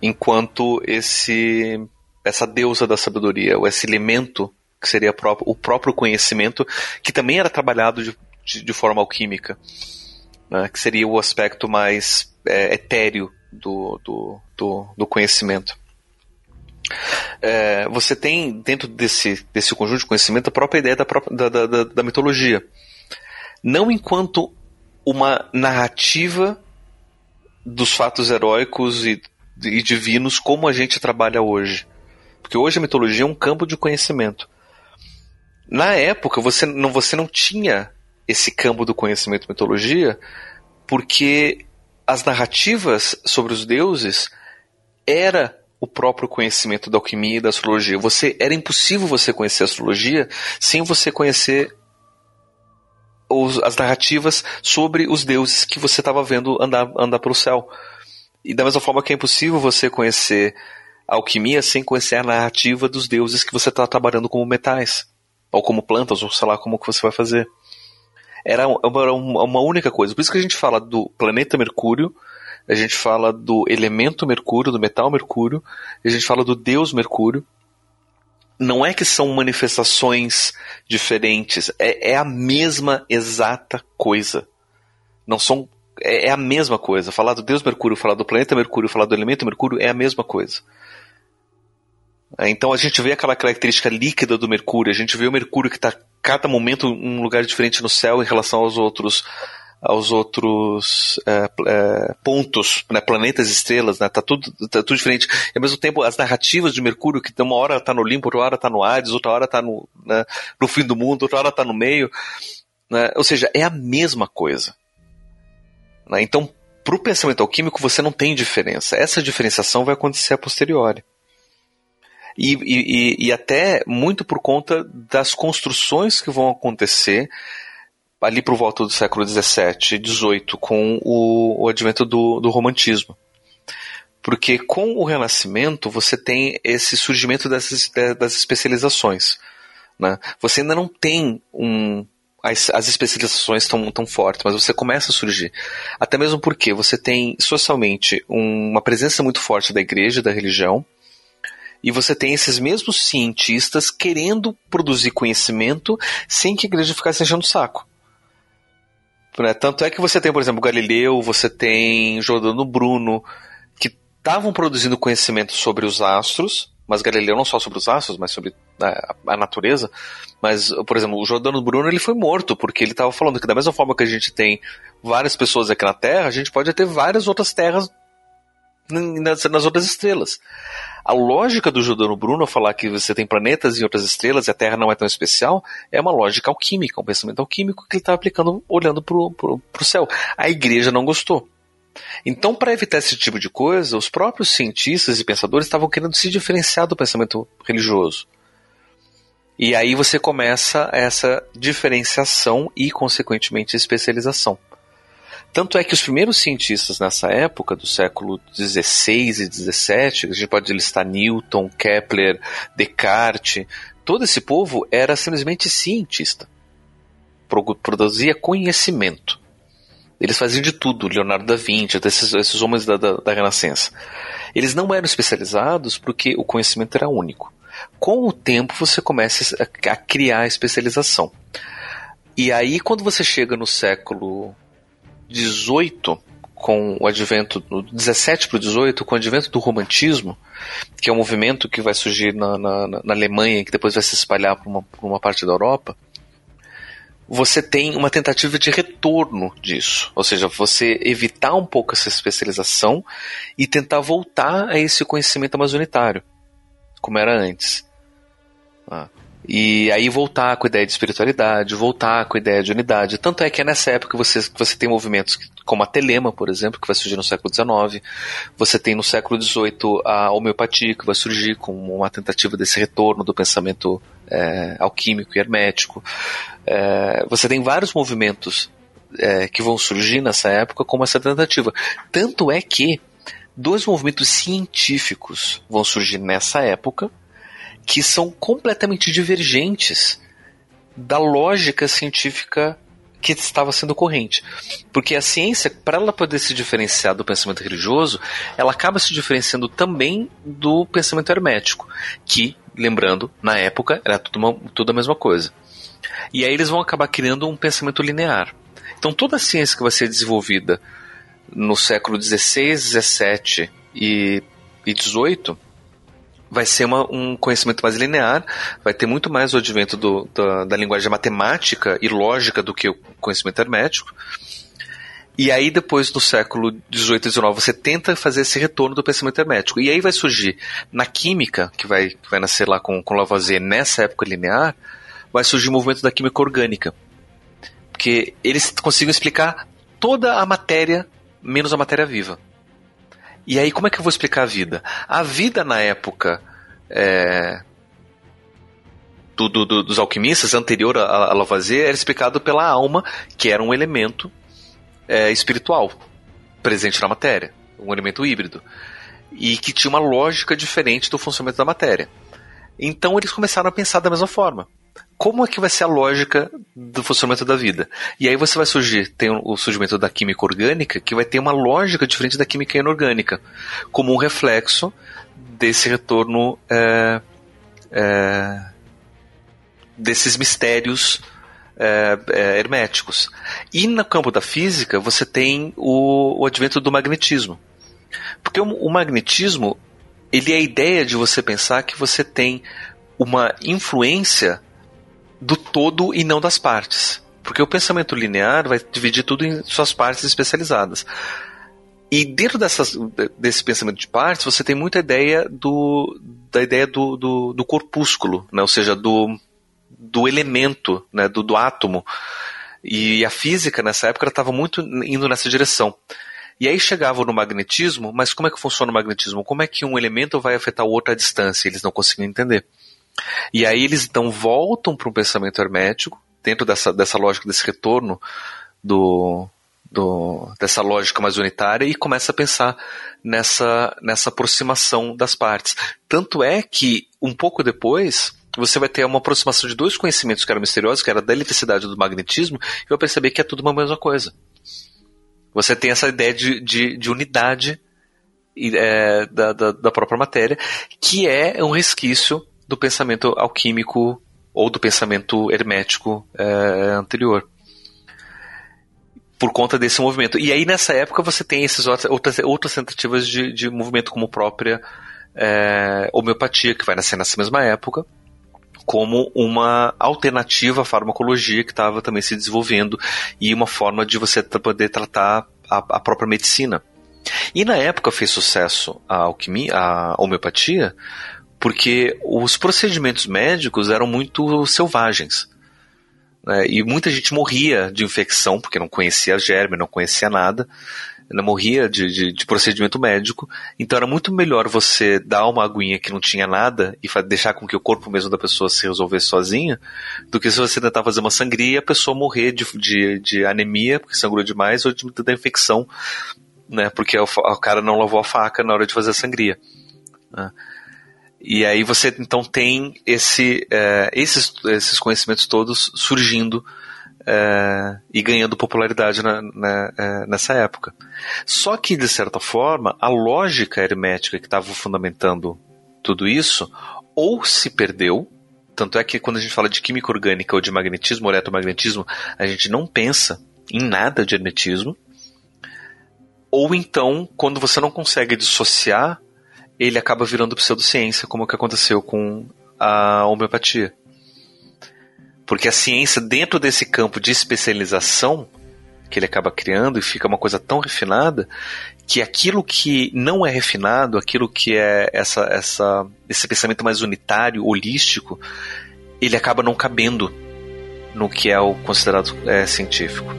Speaker 2: enquanto esse essa deusa da sabedoria, ou esse elemento que seria o próprio conhecimento, que também era trabalhado de, de, de forma alquímica, né? que seria o aspecto mais é, etéreo do, do, do, do conhecimento é, você tem dentro desse, desse conjunto de conhecimento a própria ideia da, própria, da, da, da mitologia. Não enquanto uma narrativa dos fatos heróicos e, e divinos como a gente trabalha hoje. Porque hoje a mitologia é um campo de conhecimento. Na época, você não, você não tinha esse campo do conhecimento mitologia, porque as narrativas sobre os deuses era o próprio conhecimento da alquimia e da astrologia. Você era impossível você conhecer a astrologia sem você conhecer os, as narrativas sobre os deuses que você estava vendo andar, andar pelo céu. E da mesma forma que é impossível você conhecer a alquimia sem conhecer a narrativa dos deuses que você está trabalhando como metais, ou como plantas, ou sei lá como que você vai fazer. Era uma, uma única coisa. Por isso que a gente fala do planeta Mercúrio, a gente fala do elemento Mercúrio, do metal Mercúrio, a gente fala do Deus Mercúrio. Não é que são manifestações diferentes, é, é a mesma exata coisa. Não são. É, é, a mesma coisa. Falar do Deus Mercúrio, falar do planeta Mercúrio, falar do elemento Mercúrio é a mesma coisa. É, então a gente vê aquela característica líquida do Mercúrio, a gente vê o Mercúrio que está cada momento um lugar diferente no céu em relação aos outros aos outros é, é, pontos, né, planetas, estrelas, né, tá tudo, tá tudo diferente. E ao mesmo tempo, as narrativas de Mercúrio, que uma hora tá no Limpo, outra hora tá no Hades, outra hora tá no, né, no fim do mundo, outra hora tá no meio, né, ou seja, é a mesma coisa. Né, então, para o pensamento alquímico, você não tem diferença. Essa diferenciação vai acontecer a posteriori. E, e, e, até muito por conta das construções que vão acontecer ali por volta do século XVII, XVIII, com o, o advento do, do romantismo. Porque com o Renascimento você tem esse surgimento dessas, das especializações. Né? Você ainda não tem um, as, as especializações estão tão fortes, mas você começa a surgir. Até mesmo porque você tem socialmente um, uma presença muito forte da igreja, da religião, e você tem esses mesmos cientistas querendo produzir conhecimento sem que a igreja ficasse enchendo o saco. Né? Tanto é que você tem, por exemplo, Galileu, você tem Jordano Bruno, que estavam produzindo conhecimento sobre os astros, mas Galileu não só sobre os astros, mas sobre a, a natureza. Mas, por exemplo, o Jordano Bruno ele foi morto porque ele estava falando que da mesma forma que a gente tem várias pessoas aqui na Terra, a gente pode ter várias outras terras nas, nas outras estrelas. A lógica do Jordano Bruno falar que você tem planetas em outras estrelas e a Terra não é tão especial é uma lógica alquímica, um pensamento alquímico que ele está aplicando olhando para o céu. A igreja não gostou. Então, para evitar esse tipo de coisa, os próprios cientistas e pensadores estavam querendo se diferenciar do pensamento religioso. E aí você começa essa diferenciação e, consequentemente, especialização. Tanto é que os primeiros cientistas nessa época, do século XVI e XVII, a gente pode listar Newton, Kepler, Descartes, todo esse povo era simplesmente cientista. Produzia conhecimento. Eles faziam de tudo, Leonardo da Vinci, esses, esses homens da, da, da Renascença. Eles não eram especializados porque o conhecimento era único. Com o tempo você começa a, a criar especialização. E aí quando você chega no século XVIII, com o advento do 17 para o 18, com o advento do romantismo, que é um movimento que vai surgir na, na, na Alemanha e que depois vai se espalhar para uma, uma parte da Europa, você tem uma tentativa de retorno disso. Ou seja, você evitar um pouco essa especialização e tentar voltar a esse conhecimento amazonitário, como era antes. Ah. E aí voltar com a ideia de espiritualidade, voltar com a ideia de unidade. Tanto é que é nessa época que você, você tem movimentos como a telema, por exemplo, que vai surgir no século XIX. Você tem no século XVIII a homeopatia, que vai surgir como uma tentativa desse retorno do pensamento é, alquímico e hermético. É, você tem vários movimentos é, que vão surgir nessa época como essa tentativa. Tanto é que dois movimentos científicos vão surgir nessa época que são completamente divergentes da lógica científica que estava sendo corrente. Porque a ciência, para ela poder se diferenciar do pensamento religioso, ela acaba se diferenciando também do pensamento hermético, que, lembrando, na época era tudo, uma, tudo a mesma coisa. E aí eles vão acabar criando um pensamento linear. Então toda a ciência que vai ser desenvolvida no século XVI, XVII e, XVIII vai ser uma, um conhecimento mais linear, vai ter muito mais o advento do, da, da linguagem matemática e lógica do que o conhecimento hermético. E aí, depois do século XVIII e XIX, você tenta fazer esse retorno do pensamento hermético. E aí vai surgir, na química, que vai, que vai nascer lá com, com Lavoisier nessa época linear, vai surgir o movimento da química orgânica. Porque eles conseguem explicar toda a matéria, menos a matéria viva. E aí, como é que eu vou explicar a vida? A vida na época é, do, do, do, dos alquimistas, anterior a, a Lavoisier, era explicado pela alma, que era um elemento é, espiritual presente na matéria, um elemento híbrido, e que tinha uma lógica diferente do funcionamento da matéria. Então eles começaram a pensar da mesma forma como é que vai ser a lógica do funcionamento da vida? E aí você vai surgir, tem o surgimento da química orgânica, que vai ter uma lógica diferente da química inorgânica, como um reflexo desse retorno é, é, desses mistérios é, é herméticos. E no campo da física, você tem o, o advento do magnetismo. Porque o, o magnetismo, ele é a ideia de você pensar que você tem uma influência do todo e não das partes. Porque o pensamento linear vai dividir tudo em suas partes especializadas. E dentro dessas, desse pensamento de partes, você tem muita ideia do, da ideia do, do, do corpúsculo, né? ou seja, do, do elemento, né? do, do átomo. E a física nessa época estava muito indo nessa direção. E aí chegavam no magnetismo, mas como é que funciona o magnetismo? Como é que um elemento vai afetar o outro à distância? Eles não conseguiam entender. E aí eles então voltam para um pensamento hermético, dentro dessa, dessa lógica, desse retorno do, do, dessa lógica mais unitária e começa a pensar nessa, nessa aproximação das partes. Tanto é que, um pouco depois, você vai ter uma aproximação de dois conhecimentos que eram misteriosos, que era da eletricidade e do magnetismo, e vai perceber que é tudo uma mesma coisa. Você tem essa ideia de, de, de unidade é, da, da, da, própria matéria, que é um resquício do pensamento alquímico ou do pensamento hermético é, anterior. Por conta desse movimento. E aí, nessa época, você tem esses outras, outras tentativas de, de movimento, como própria é, homeopatia, que vai nascer nessa mesma época, como uma alternativa à farmacologia que estava também se desenvolvendo e uma forma de você poder tratar a, a própria medicina. E na época fez sucesso a alquimia, a homeopatia, porque os procedimentos médicos eram muito selvagens. Né? E muita gente morria de infecção, porque não conhecia germe, não conhecia nada. Ela morria de, de, de, procedimento médico, então era muito melhor você dar uma aguinha que não tinha nada e deixar com que o corpo mesmo da pessoa se resolvesse sozinha, do que se você tentar fazer uma sangria e a pessoa morrer de, de, de anemia, porque sangrou demais, ou de, da infecção né? Porque o, o cara não lavou a faca na hora de fazer a sangria. Né? E aí você então tem esse, é, esses, esses conhecimentos todos surgindo é, e ganhando popularidade na, na, é, nessa época. Só que, de certa forma, a lógica hermética que estava fundamentando tudo isso ou se perdeu, tanto é que quando a gente fala de química orgânica ou de magnetismo ou eletromagnetismo, a gente não pensa em nada de hermetismo, ou então, quando você não consegue dissociar, ele acaba virando pseudociência, como o que aconteceu com a homeopatia. Porque a ciência, dentro desse campo de especialização que ele acaba criando, e fica uma coisa tão refinada, que aquilo que não é refinado, aquilo que é essa, essa, esse pensamento mais unitário, holístico, ele acaba não cabendo no que é o considerado é, científico.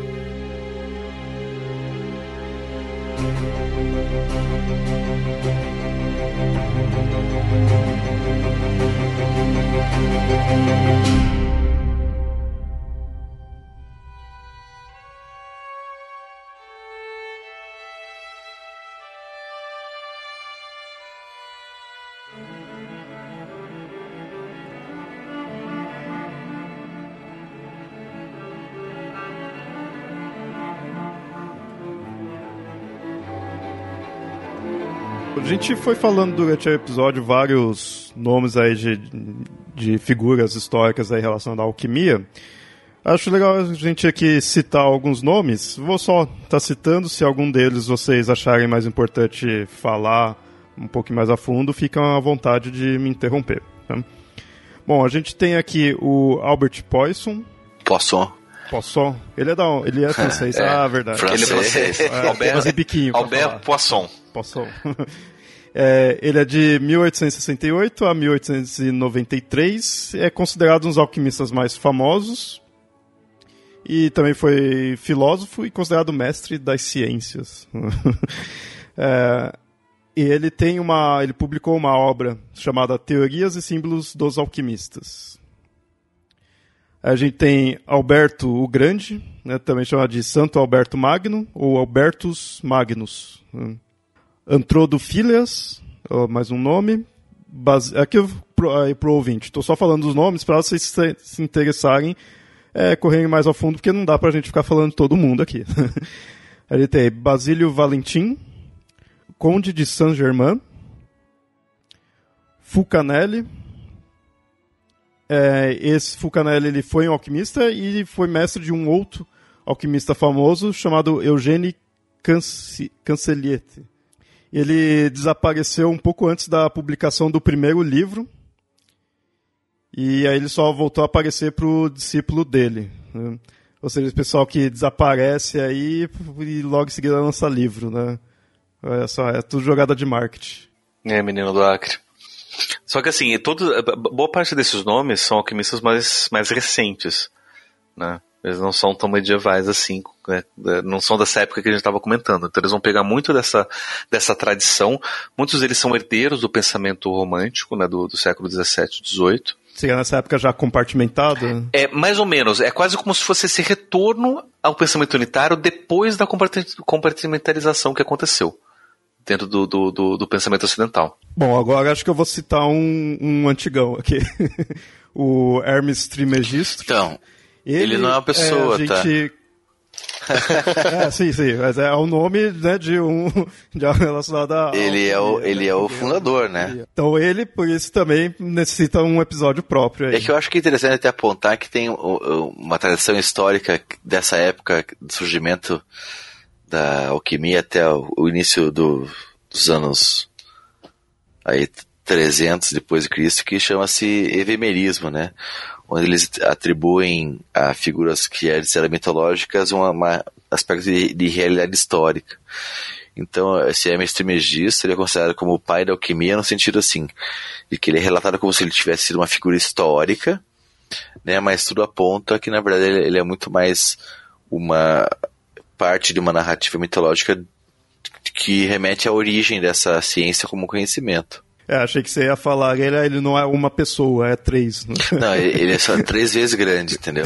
Speaker 1: A gente foi falando durante o episódio vários nomes aí de, de figuras históricas aí relacionadas à alquimia. Acho legal a gente aqui citar alguns nomes. Vou só estar tá citando, se algum deles vocês acharem mais importante falar um pouco mais a fundo, fiquem à vontade de me interromper. Tá? Bom, a gente tem aqui o Albert Poisson.
Speaker 3: Poisson.
Speaker 1: Poisson. Ele é da ele é francês. É, ah, verdade.
Speaker 3: Francês. Ele é francês.
Speaker 1: É, Albert, biquinho
Speaker 2: Albert Poisson.
Speaker 1: Poisson. É, ele é de 1868 a 1893, é considerado um dos alquimistas mais famosos e também foi filósofo e considerado mestre das ciências. é, e ele tem uma, ele publicou uma obra chamada Teorias e Símbolos dos Alquimistas. A gente tem Alberto o Grande, né, também chamado de Santo Alberto Magno ou Albertus Magnus. Né. Antrodofilias, mais um nome. Base... Aqui para o ouvinte, estou só falando os nomes para vocês se, se interessarem, é, correrem mais ao fundo, porque não dá para a gente ficar falando todo mundo aqui. Ele tem Basílio Valentim, Conde de Saint-Germain, Fulcanelli. É, esse Fulcanelli ele foi um alquimista e foi mestre de um outro alquimista famoso chamado Eugène Cancelliete. Ele desapareceu um pouco antes da publicação do primeiro livro. E aí ele só voltou a aparecer para o discípulo dele. Né? Ou seja, esse pessoal que desaparece aí e logo em seguida lança livro, né? Olha só, é tudo jogada de marketing.
Speaker 2: É, menino do Acre. Só que assim, todo, boa parte desses nomes são alquimistas mais, mais recentes, né? Eles não são tão medievais assim, né? não são dessa época que a gente estava comentando. Então eles vão pegar muito dessa, dessa tradição. Muitos deles são herdeiros do pensamento romântico, né, do, do século XVII, XVIII.
Speaker 1: Seria nessa época já compartimentado?
Speaker 2: É, mais ou menos. É quase como se fosse esse retorno ao pensamento unitário depois da compartimentalização que aconteceu. dentro do, do, do, do pensamento ocidental.
Speaker 1: Bom, agora acho que eu vou citar um, um antigão aqui. o Hermes Trismegisto.
Speaker 3: Então, ele, não é uma pessoa,
Speaker 1: é, gente... tá? é, sim, sim, mas é o nome né, de um de relacionado a.
Speaker 3: Ele é o, ele é o fundador, né?
Speaker 1: Então ele, por isso, também necessita um episódio próprio. Aí.
Speaker 3: É que eu acho que é interessante até apontar que tem uma tradição histórica dessa época do surgimento da alquimia até o início do, dos anos aí 300 depois de Cristo que chama-se evemerismo, né? Onde eles atribuem a figuras que eram mitológicas um aspecto de, de, realidade histórica. Então, esse Hermes Trismegisto ele é considerado como o pai da alquimia no sentido assim, de que ele é relatado como se ele tivesse sido uma figura histórica, né? Mas tudo aponta que na verdade ele, ele é muito mais uma parte de uma narrativa mitológica que remete à origem dessa ciência como conhecimento.
Speaker 1: É, achei que você ia falar, ele, ele não é uma pessoa, é três.
Speaker 3: Não, ele é só três vezes grande, entendeu?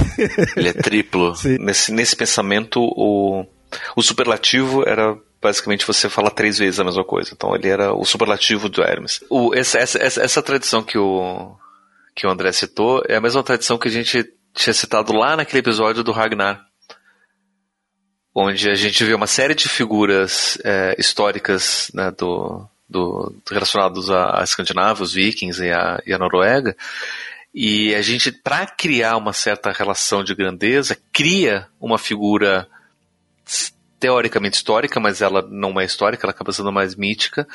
Speaker 3: Ele é triplo.
Speaker 2: Nesse, nesse pensamento, o, o superlativo era basicamente você fala três vezes a mesma coisa. Então ele era o superlativo do Hermes. O, essa, essa, essa tradição que o, que o André citou é a mesma tradição que a gente tinha citado lá naquele episódio do Ragnar onde a gente vê uma série de figuras é, históricas né, do, do, relacionados a, a escandinavos, vikings e a, e a Noruega, e a gente, para criar uma certa relação de grandeza, cria uma figura teoricamente histórica, mas ela não é histórica, ela acaba sendo mais mítica,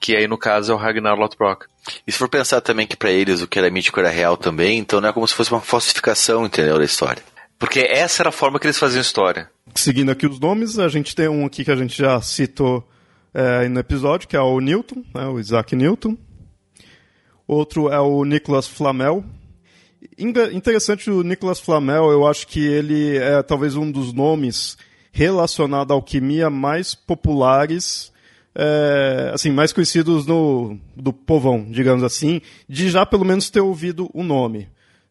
Speaker 2: que aí no caso é o Ragnar Lothbrok.
Speaker 3: E se for pensar também que para eles o que era mítico era real também, então não é como se fosse uma falsificação, entendeu, da história.
Speaker 2: Porque essa era a forma que eles faziam história.
Speaker 1: Seguindo aqui os nomes, a gente tem um aqui que a gente já citou é, no episódio, que é o Newton, né, o Isaac Newton. Outro é o Nicholas Flamel. Interessante o Nicholas Flamel, eu acho que ele é talvez um dos nomes relacionados à alquimia mais populares, é, assim, mais conhecidos no, do povão, digamos assim, de já pelo menos ter ouvido o nome.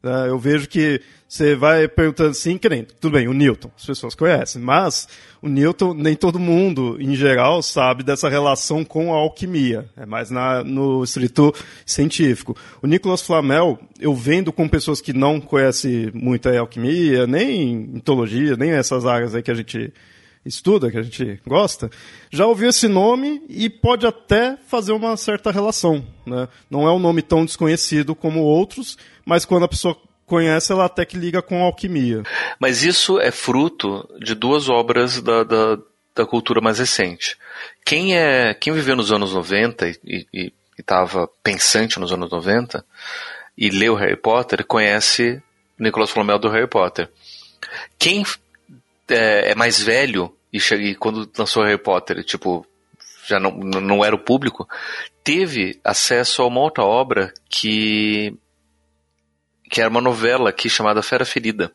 Speaker 1: É, eu vejo que você vai perguntando assim, querendo, tudo bem, o Newton, as pessoas conhecem, mas o Newton, nem todo mundo, em geral, sabe dessa relação com a alquimia, é mais na, no estrito científico. O Nicolas Flamel, eu vendo com pessoas que não conhecem muito a alquimia, nem mitologia, nem essas áreas aí que a gente estuda, que a gente gosta, já ouviu esse nome e pode até fazer uma certa relação. Né? Não é um nome tão desconhecido como outros, mas quando a pessoa conhece, ela até que liga com alquimia.
Speaker 2: Mas isso é fruto de duas obras da, da, da cultura mais recente. Quem é quem viveu nos anos 90 e estava pensante nos anos 90 e leu Harry Potter, conhece Nicolas Flamel do Harry Potter. Quem é, é mais velho e, cheguei, quando lançou Harry Potter, tipo, já não, não era o público, teve acesso a uma outra obra que que era uma novela aqui chamada Fera Ferida,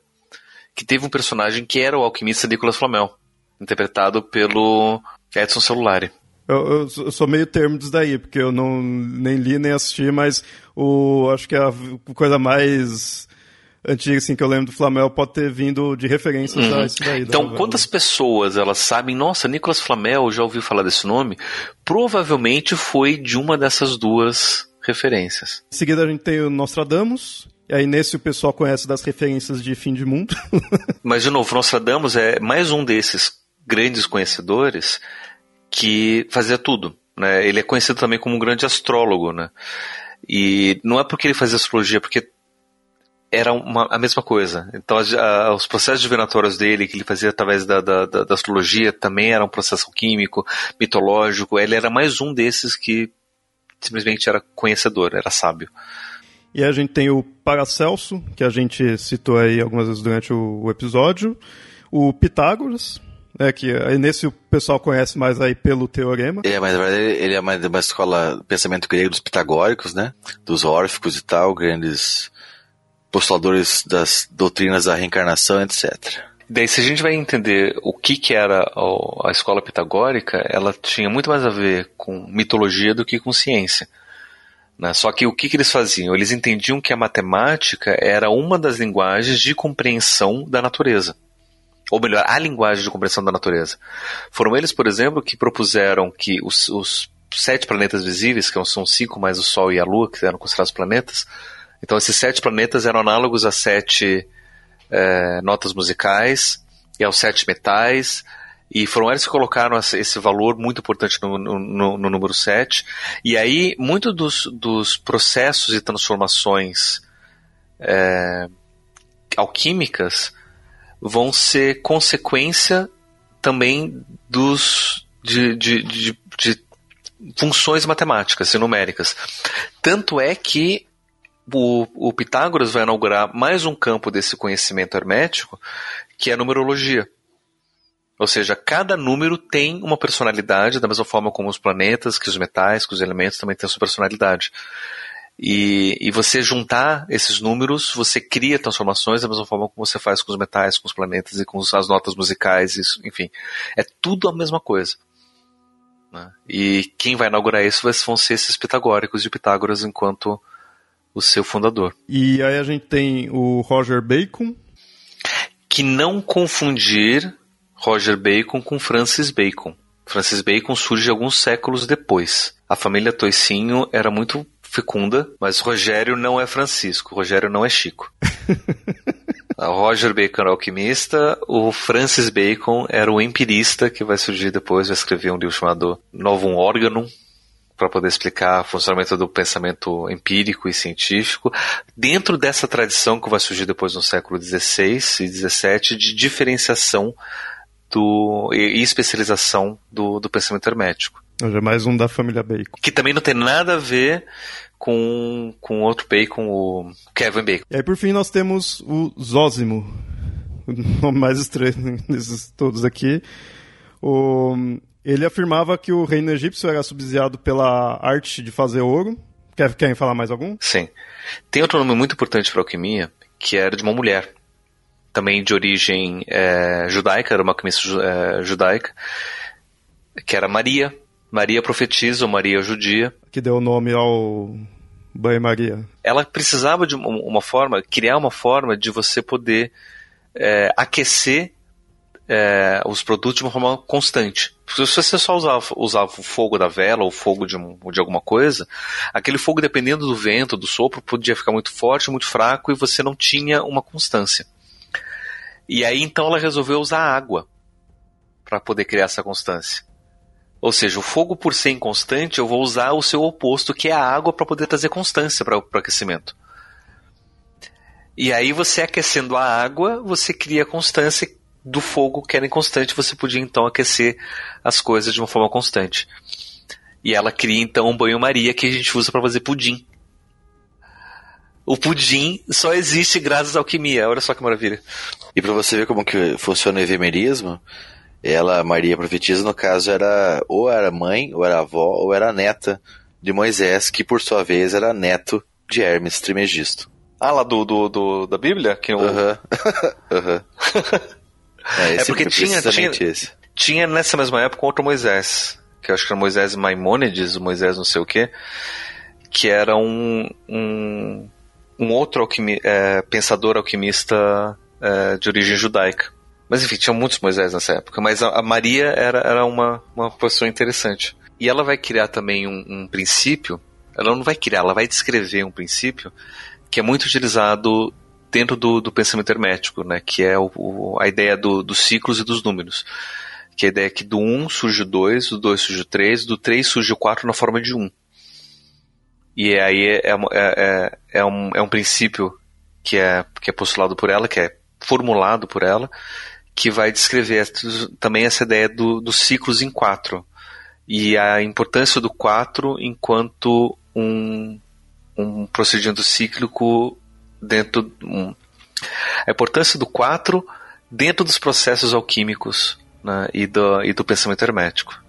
Speaker 2: que teve um personagem que era o alquimista Nicolas Flamel, interpretado pelo Edson Celulari.
Speaker 1: Eu, eu, sou meio termo disso daí, porque eu não nem li nem assisti, mas o, acho que a coisa mais antiga assim, que eu lembro do Flamel pode ter vindo de referências uhum. a isso daí.
Speaker 2: Então, quantas pessoas elas sabem, nossa, Nicolas Flamel, já ouviu falar desse nome? Provavelmente foi de uma dessas duas referências.
Speaker 1: Em seguida a gente tem o Nostradamus, e aí nesse o pessoal conhece das referências de fim de mundo.
Speaker 2: Mas de novo, Nostradamus é mais um desses grandes conhecedores que fazia tudo. Né? Ele é conhecido também como um grande astrólogo. Né? E não é porque ele fazia astrologia, porque era uma, a mesma coisa. Então, a, os processos divinatórios dele, que ele fazia através da, da, da, da, astrologia, também era um processo químico, mitológico. Ele era mais um desses que simplesmente era conhecedor, era sábio.
Speaker 1: E a gente tem o Paracelso, que a gente citou aí algumas vezes durante o, o episódio, o Pitágoras, né, que nesse o pessoal conhece mais aí pelo teorema.
Speaker 3: É, mas na verdade ele é mais de uma escola pensamento grego dos pitagóricos, né? Dos órficos e tal, grandes postuladores das doutrinas da reencarnação, etc.
Speaker 2: Daí, se a gente vai entender o que, que era a escola pitagórica, ela tinha muito mais a ver com mitologia do que com ciência. Né? Só que o que, que eles faziam? Eles entendiam que a matemática era uma das linguagens de compreensão da natureza. ou melhor, a linguagem de compreensão da natureza. Foram eles, por exemplo, que propuseram que os, os sete planetas visíveis, que são cinco mais o Sol e a Lua, que eram considerados planetas, então esses sete planetas eram análogos a sete é, notas musicais e aos sete metais, e foram eles que colocaram esse valor muito importante no, no, no número 7. E aí, muito dos, dos processos e transformações é, alquímicas vão ser consequência também dos de, de, de, de funções matemáticas e numéricas. Tanto é que o, o, Pitágoras vai inaugurar mais um campo desse conhecimento hermético, que é a numerologia. Ou seja, cada número tem uma personalidade, da mesma forma como os planetas, que os metais, que os elementos também têm sua personalidade. E, e você juntar esses números, você cria transformações da mesma forma como você faz com os metais, com os planetas e com as notas musicais, isso, enfim. É tudo a mesma coisa. Né? E quem vai inaugurar isso vão ser esses pitagóricos de Pitágoras enquanto o seu fundador.
Speaker 1: E aí a gente tem o Roger Bacon.
Speaker 2: Que não confundir Roger Bacon com Francis Bacon. Francis Bacon surge alguns séculos depois. A família Toicinho era muito fecunda, mas Rogério não é Francisco, Rogério não é Chico. Roger Bacon era o alquimista, o Francis Bacon era o empirista que vai surgir depois, vai escrever um livro chamado Novum Organum, para poder explicar o funcionamento do pensamento empírico e científico, dentro dessa tradição que vai surgir depois no século XVI e XVII de diferenciação do, e especialização do, do pensamento hermético.
Speaker 1: Hoje é mais um da família Bacon.
Speaker 2: Que também não tem nada a ver com, com outro Bacon, o Kevin Bacon.
Speaker 1: E aí, por fim, nós temos o Zósimo, o nome mais estranho desses todos aqui. O, ele afirmava que o reino egípcio era subsidiado pela arte de fazer ouro. Quer, querem falar mais algum?
Speaker 2: Sim. Tem outro nome muito importante para alquimia, que era de uma mulher, também de origem é, judaica, era uma alquimista é, judaica, que era Maria, Maria profetiza ou Maria judia.
Speaker 1: Que deu o nome ao banho-maria.
Speaker 2: Ela precisava de uma forma, criar uma forma de você poder é, aquecer é, os produtos de uma forma constante. Porque se você só usava, usava o fogo da vela ou o fogo de, de alguma coisa, aquele fogo, dependendo do vento, do sopro, podia ficar muito forte, muito fraco e você não tinha uma constância. E aí então ela resolveu usar água para poder criar essa constância. Ou seja, o fogo por ser inconstante, eu vou usar o seu oposto, que é a água, para poder trazer constância para o aquecimento. E aí você aquecendo a água, você cria constância do fogo que era inconstante, você podia então aquecer as coisas de uma forma constante. E ela cria então um banho-maria que a gente usa para fazer pudim. O pudim só existe graças à alquimia, olha só que maravilha.
Speaker 3: E para você ver como que funciona o evemerismo, ela, Maria profetisa, no caso, era ou era mãe, ou era avó, ou era neta de Moisés, que por sua vez era neto de Hermes Trimegisto.
Speaker 2: Ah, lá do, do, do da Bíblia?
Speaker 3: Que Aham. Uhum.
Speaker 2: é, é, porque tinha, tinha, tinha nessa mesma época outro Moisés, que eu acho que era Moisés Maimônides, Moisés não sei o quê, que era um, um, um outro alquimi, é, pensador alquimista é, de origem judaica. Mas enfim, tinha muitos Moisés nessa época. Mas a, a Maria era, era uma, uma pessoa interessante. E ela vai criar também um, um, princípio. Ela não vai criar, ela vai descrever um princípio que é muito utilizado dentro do, do pensamento hermético, né? Que é o, o, a ideia do, dos ciclos e dos números. Que é a ideia que do 1 surge o 2, do 2 surge o 3, do 3 surge o 4 na forma de 1. E aí é, é, é, é, um, é um princípio que é, que é postulado por ela, que é formulado por ela, que vai descrever também essa ideia do, dos ciclos em quatro e a importância do quatro enquanto um, um procedimento cíclico dentro um, a importância do quatro dentro dos processos alquímicos né, e, do, e do pensamento hermético.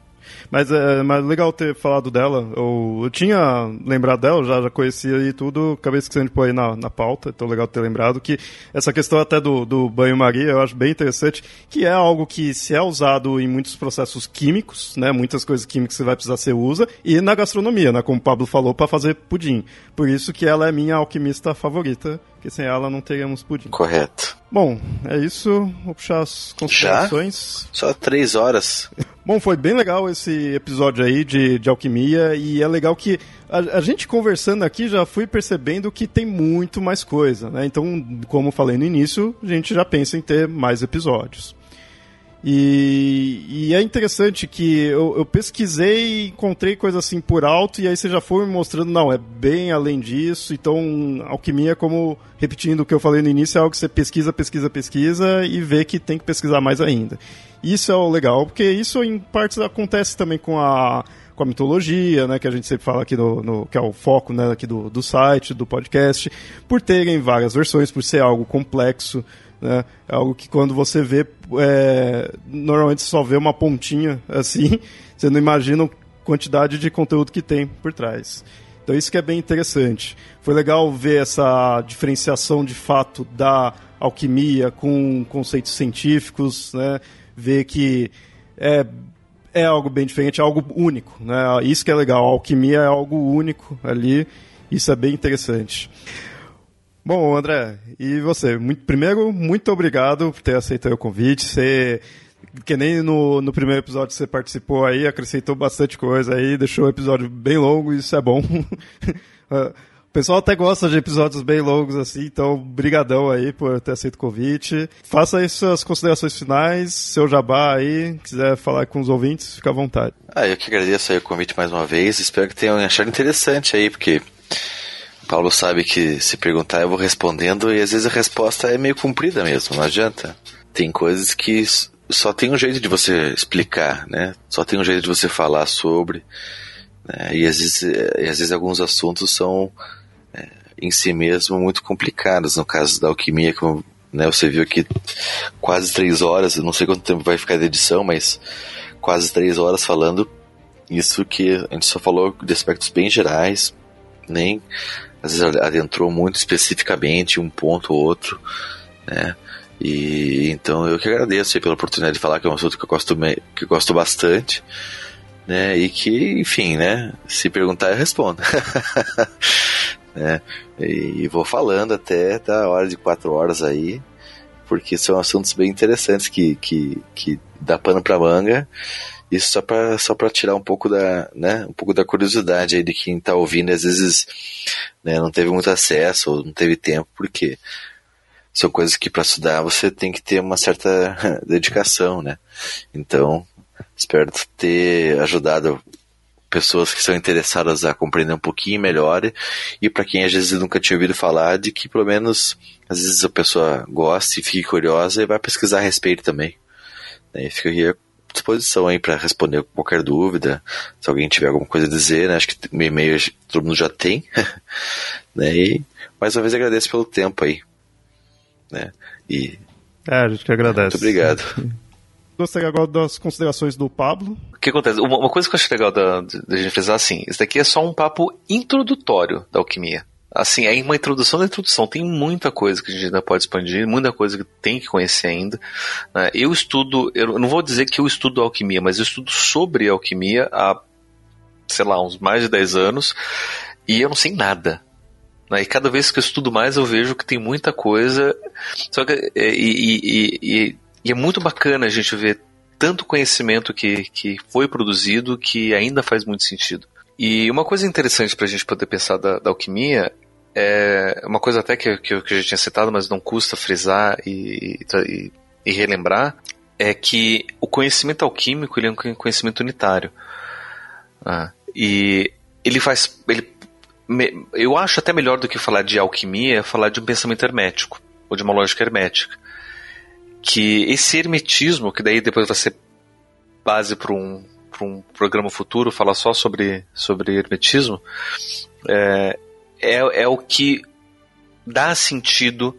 Speaker 1: Mas é mas legal ter falado dela. Eu, eu tinha lembrado dela, já, já conhecia e tudo, acabei esquecendo de pôr aí na, na pauta, então legal ter lembrado que essa questão até do, do banho-maria eu acho bem interessante, que é algo que se é usado em muitos processos químicos, né? Muitas coisas químicas que você vai precisar você usa, e na gastronomia, né? Como o Pablo falou, para fazer pudim. Por isso que ela é minha alquimista favorita, porque sem ela não teríamos pudim.
Speaker 3: Correto.
Speaker 1: Bom, é isso. Vou puxar as considerações.
Speaker 3: Só três horas.
Speaker 1: Bom, foi bem legal esse episódio aí de, de alquimia e é legal que a, a, gente conversando aqui já fui percebendo que tem muito mais coisa, né? Então, como falei no início, a gente já pensa em ter mais episódios. E, e, é interessante que eu, eu, pesquisei e encontrei coisa assim por alto, e aí você já foi me mostrando, não, é bem além disso. Então, alquimia, como repetindo o que eu falei no início, é algo que você pesquisa, pesquisa, pesquisa e vê que tem que pesquisar mais ainda. Isso é o legal, porque isso em partes acontece também com a, com a mitologia, né, que a gente sempre fala aqui no, no que é o foco né, aqui do, do site, do podcast, por terem várias versões, por ser algo complexo. Né? É algo que quando você vê, é, normalmente você só vê uma pontinha assim, você não imagina a quantidade de conteúdo que tem por trás. Então isso que é bem interessante. Foi legal ver essa diferenciação de fato da alquimia com conceitos científicos, né? Ver que é, é algo bem diferente, é algo único, né? Isso que é legal. A alquimia é algo único ali. Isso é bem interessante. Bom, André, e você? Muito, primeiro, muito obrigado por ter aceitado o convite. Você, que nem no, no primeiro episódio você participou aí, acrescentou bastante coisa aí, deixou o episódio bem longo, isso é bom. O pessoal até gosta de episódios bem longos assim, então brigadão aí por ter aceito o convite. Faça aí suas considerações finais, seu jabá aí, quiser falar com os ouvintes, fica à vontade.
Speaker 3: Ah, eu que agradeço aí o convite mais uma vez, espero que tenham achado interessante aí, porque Paulo sabe que se perguntar eu vou respondendo e às vezes a resposta é meio comprida mesmo, não adianta. Tem coisas que só tem um jeito de você explicar, né? Só tem um jeito de você falar sobre. Né? E, às vezes, e às vezes alguns assuntos são é, em si mesmo muito complicados. No caso da alquimia, como né, você viu aqui quase três horas, não sei quanto tempo vai ficar de edição, mas quase três horas falando isso que a gente só falou de aspectos bem gerais, nem às vezes adentrou muito especificamente um ponto ou outro, né? E então eu que agradeço pela oportunidade de falar que é um assunto que eu gosto, que eu gosto bastante, né? E que, enfim, né? Se perguntar eu respondo. né? E vou falando até da hora de quatro horas aí, porque são assuntos bem interessantes que, que, que dá pano pra manga isso só para só tirar um pouco da, né, um pouco da curiosidade aí de quem está ouvindo, às vezes, né, não teve muito acesso ou não teve tempo, porque são coisas que para estudar você tem que ter uma certa dedicação, né? Então, espero ter ajudado pessoas que são interessadas a compreender um pouquinho melhor e para quem às vezes nunca tinha ouvido falar de que pelo menos às vezes a pessoa gosta e fique curiosa e vai pesquisar a respeito também. E fica disposição aí para responder qualquer dúvida, se alguém tiver alguma coisa a dizer, né? Acho que meu e-mail todo mundo já tem, né? E mais uma vez agradeço pelo tempo aí, né? E
Speaker 1: é, a gente que agradece. Muito
Speaker 3: obrigado.
Speaker 1: Gostaria agora das considerações do Pablo.
Speaker 2: O que acontece? Uma, uma coisa que eu acho legal da, da gente frisar assim, isso daqui é só um papo introdutório da alquimia assim, é uma introdução da introdução. Tem muita coisa que a gente ainda pode expandir, muita coisa que tem que conhecer ainda. Né? Eu estudo, eu não vou dizer que eu estudo alquimia, mas eu estudo sobre alquimia há, sei lá, uns mais de 10 anos e eu não sei nada. Né? E cada vez que eu estudo mais eu vejo que tem muita coisa. Só que, é, e, e, e, e é muito bacana a gente ver tanto conhecimento que, que foi produzido que ainda faz muito sentido. E uma coisa interessante para a gente poder pensar da, da, alquimia é uma coisa até que, que, que eu já tinha citado, mas não custa frisar e, e, e relembrar, é que o conhecimento alquímico ele é um conhecimento unitário. Ah, e ele faz. Ele, eu acho até melhor do que falar de alquimia falar de um pensamento hermético, ou de uma lógica hermética. Que esse hermetismo, que daí depois vai ser base para um, um programa futuro falar só sobre, sobre hermetismo, é, é, é o que dá sentido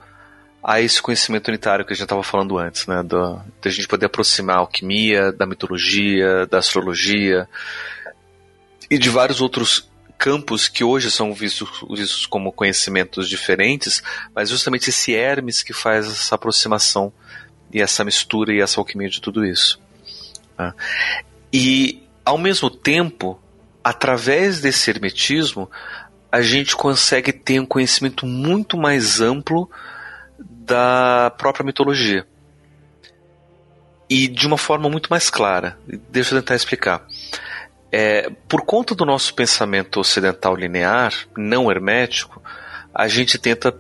Speaker 2: a esse conhecimento unitário que a gente estava falando antes, né? Da, gente poder aproximar a alquimia, da mitologia, da astrologia e de vários outros campos que hoje são vistos, vistos como conhecimentos diferentes, mas justamente esse Hermes que faz essa aproximação e essa mistura e essa alquimia de tudo isso. Né? E, ao mesmo tempo, através desse hermetismo, a gente consegue ter um conhecimento muito mais amplo da própria mitologia. E de uma forma muito mais clara. Deixa eu tentar explicar. É, por conta do nosso pensamento ocidental linear, não hermético, a gente tenta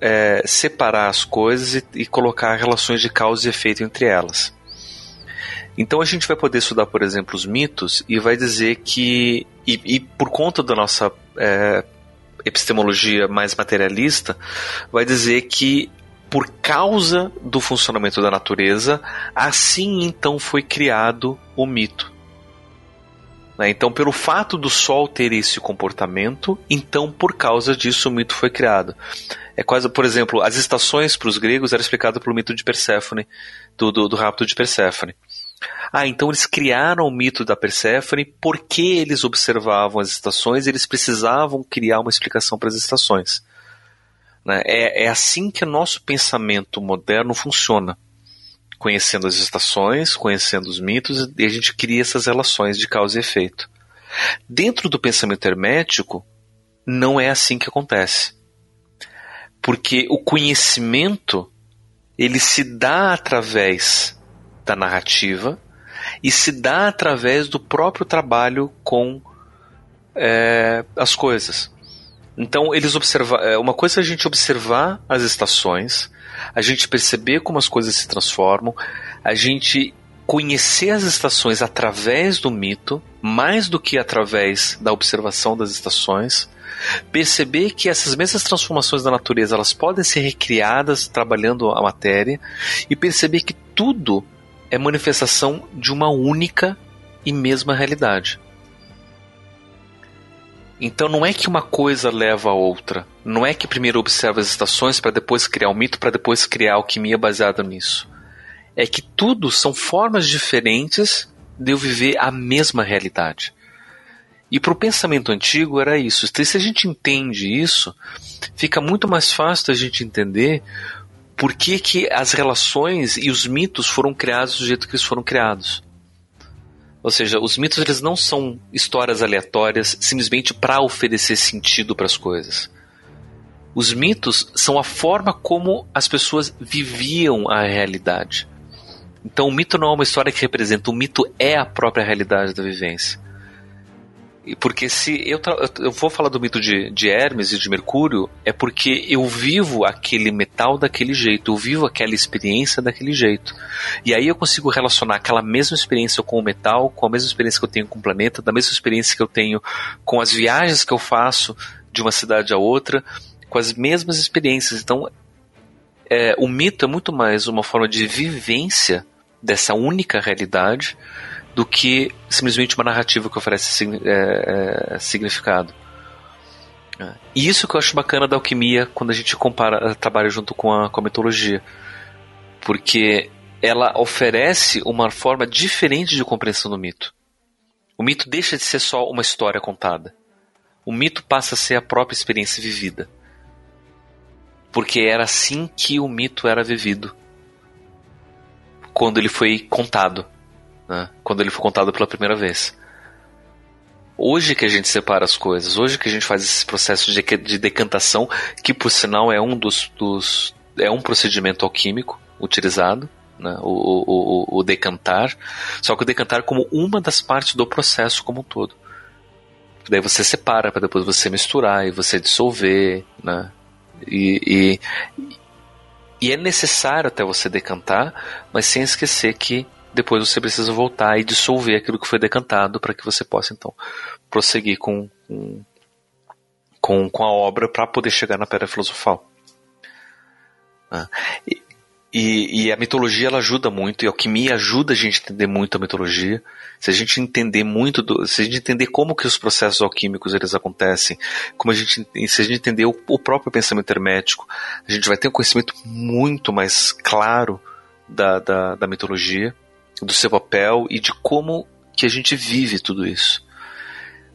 Speaker 2: é, separar as coisas e, e colocar relações de causa e efeito entre elas. Então a gente vai poder estudar, por exemplo, os mitos e vai dizer que, e, e por conta da nossa é, epistemologia mais materialista, vai dizer que por causa do funcionamento da natureza, assim então foi criado o mito. Né? Então, pelo fato do Sol ter esse comportamento, então por causa disso o mito foi criado. É quase, por exemplo, as estações para os gregos era explicado pelo mito de Perséfone, do, do, do rapto de Perséfone. Ah, então eles criaram o mito da Perséfone porque eles observavam as estações e eles precisavam criar uma explicação para as estações. Né? É, é assim que o nosso pensamento moderno funciona conhecendo as estações, conhecendo os mitos, e a gente cria essas relações de causa e efeito. Dentro do pensamento hermético, não é assim que acontece. Porque o conhecimento ele se dá através da narrativa e se dá através do próprio trabalho com é, as coisas. Então eles observam, é, uma coisa é a gente observar as estações, a gente perceber como as coisas se transformam, a gente conhecer as estações através do mito, mais do que através da observação das estações, perceber que essas mesmas transformações da natureza elas podem ser recriadas trabalhando a matéria e perceber que tudo é manifestação de uma única e mesma realidade. Então não é que uma coisa leva a outra. Não é que primeiro observa as estações para depois criar o um mito, para depois criar alquimia baseada nisso. É que tudo são formas diferentes de eu viver a mesma realidade. E para o pensamento antigo era isso. Se a gente entende isso, fica muito mais fácil a gente entender por que, que as relações e os mitos foram criados do jeito que eles foram criados. Ou seja, os mitos eles não são histórias aleatórias simplesmente para oferecer sentido para as coisas. Os mitos são a forma como as pessoas viviam a realidade. Então, o mito não é uma história que representa, o mito é a própria realidade da vivência. Porque se eu, eu vou falar do mito de, de Hermes e de Mercúrio, é porque eu vivo aquele metal daquele jeito, eu vivo aquela experiência daquele jeito. E aí eu consigo relacionar aquela mesma experiência com o metal, com a mesma experiência que eu tenho com o planeta, da mesma experiência que eu tenho com as viagens que eu faço de uma cidade a outra, com as mesmas experiências. Então, é, o mito é muito mais uma forma de vivência dessa única realidade do que simplesmente uma narrativa que oferece é, é, significado. E isso que eu acho bacana da alquimia quando a gente compara, trabalha junto com a, com a mitologia. Porque ela oferece uma forma diferente de compreensão do mito. O mito deixa de ser só uma história contada. O mito passa a ser a própria experiência vivida. Porque era assim que o mito era vivido quando ele foi contado né, quando ele foi contado pela primeira vez. Hoje que a gente separa as coisas, hoje que a gente faz esse processo de, de decantação, que por sinal é um dos, dos é um procedimento alquímico utilizado, né, o, o, o, decantar, só que o decantar como uma das partes do processo como um todo. Daí você separa para depois você misturar e você dissolver, né? E, e, e é necessário até você decantar, mas sem esquecer que depois você precisa voltar e dissolver aquilo que foi decantado para que você possa então prosseguir com, com, com a obra para poder chegar na Pedra Filosofal. Ah, e, e, e, a mitologia ela ajuda muito, e a alquimia ajuda a gente a entender muito a mitologia. Se a gente entender muito, do, se a gente entender como que os processos alquímicos eles acontecem, como a gente, se a gente entender o, o próprio pensamento hermético, a gente vai ter um conhecimento muito mais claro da, da, da mitologia do seu papel e de como que a gente vive tudo isso.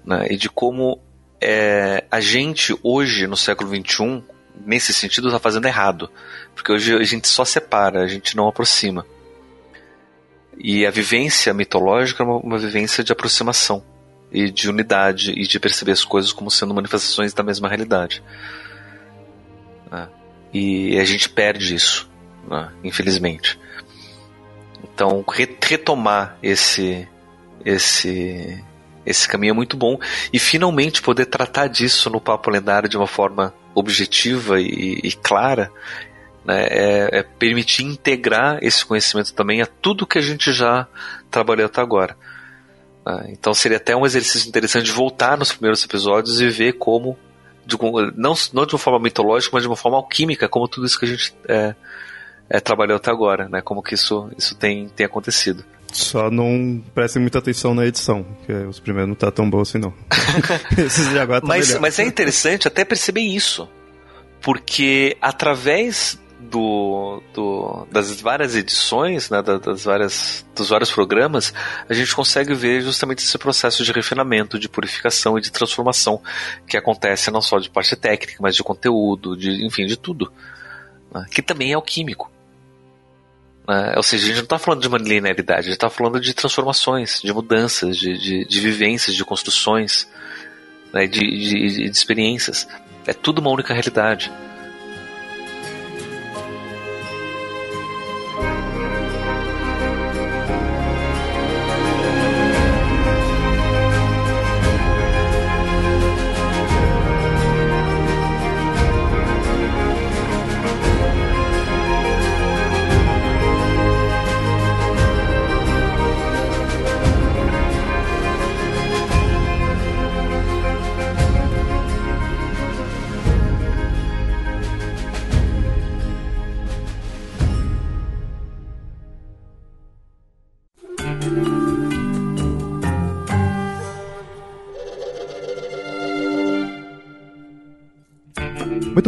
Speaker 2: Né? E de como é, a gente hoje, no século XXI, nesse sentido, está fazendo errado. Porque hoje a gente só separa, a gente não aproxima. E a vivência mitológica é uma, uma vivência de aproximação e de unidade e de perceber as coisas como sendo manifestações da mesma realidade. Né? E a gente perde isso, né? infelizmente. Então, retomar esse, esse, esse caminho é muito bom e finalmente poder tratar disso no papo lendário de uma forma objetiva e, e clara né, é, é, permitir integrar esse conhecimento também a tudo que a gente já trabalhou até agora. Né. Então seria até um exercício interessante de voltar nos primeiros episódios e ver como, de, não, não de uma forma mitológica, mas de uma forma alquímica, como tudo isso que a gente é, é, trabalhou até agora, né, como que isso, isso tem, tem acontecido.
Speaker 1: Só não prestem muita atenção na edição, que os primeiros não tá tão bom assim não.
Speaker 2: Esses de agora tá mas, mas é interessante até perceber isso, porque através do, do, das várias edições, né, das várias, dos vários programas, a gente consegue ver justamente esse processo de refinamento, de purificação e de transformação que acontece não só de parte técnica, mas de conteúdo, de, enfim, de tudo. Né, que também é alquímico. Né, ou seja, a gente não está falando de uma linearidade, a gente está falando de transformações, de mudanças, de, de, de vivências, de construções, né, de, de, de experiências. É tudo uma única realidade.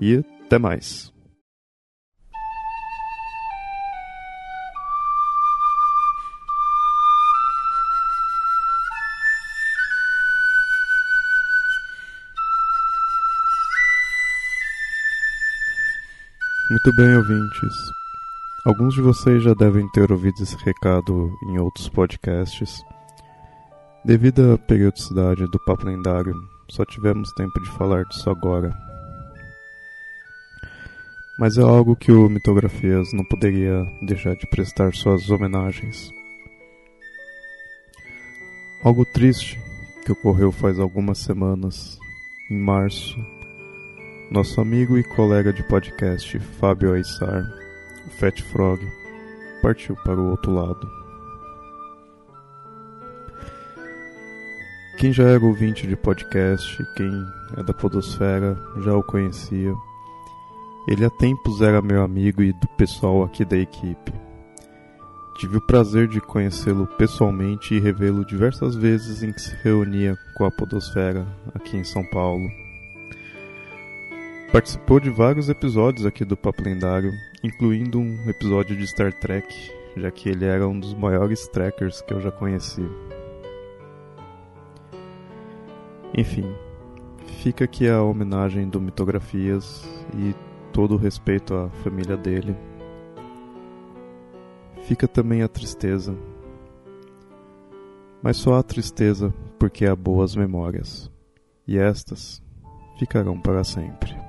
Speaker 1: e até mais. Muito bem, ouvintes. Alguns de vocês já devem ter ouvido esse recado em outros podcasts. Devido à periodicidade do Papo Lendário, só tivemos tempo de falar disso agora mas é algo que o Mitografias não poderia deixar de prestar suas homenagens. Algo triste que ocorreu faz algumas semanas, em março, nosso amigo e colega de podcast Fábio Aissar, o Fat Frog, partiu para o outro lado. Quem já era ouvinte de podcast, quem é da Podosfera, já o conhecia ele há tempos era meu amigo e do pessoal aqui da equipe. Tive o prazer de conhecê-lo pessoalmente e revê-lo diversas vezes em que se reunia com a Podosfera aqui em São Paulo. Participou de vários episódios aqui do Papo Lendário, incluindo um episódio de Star Trek, já que ele era um dos maiores trackers que eu já conheci. Enfim, fica aqui a homenagem do Mitografias e todo o respeito à família dele. Fica também a tristeza, mas só a tristeza porque há boas memórias, e estas ficarão para sempre.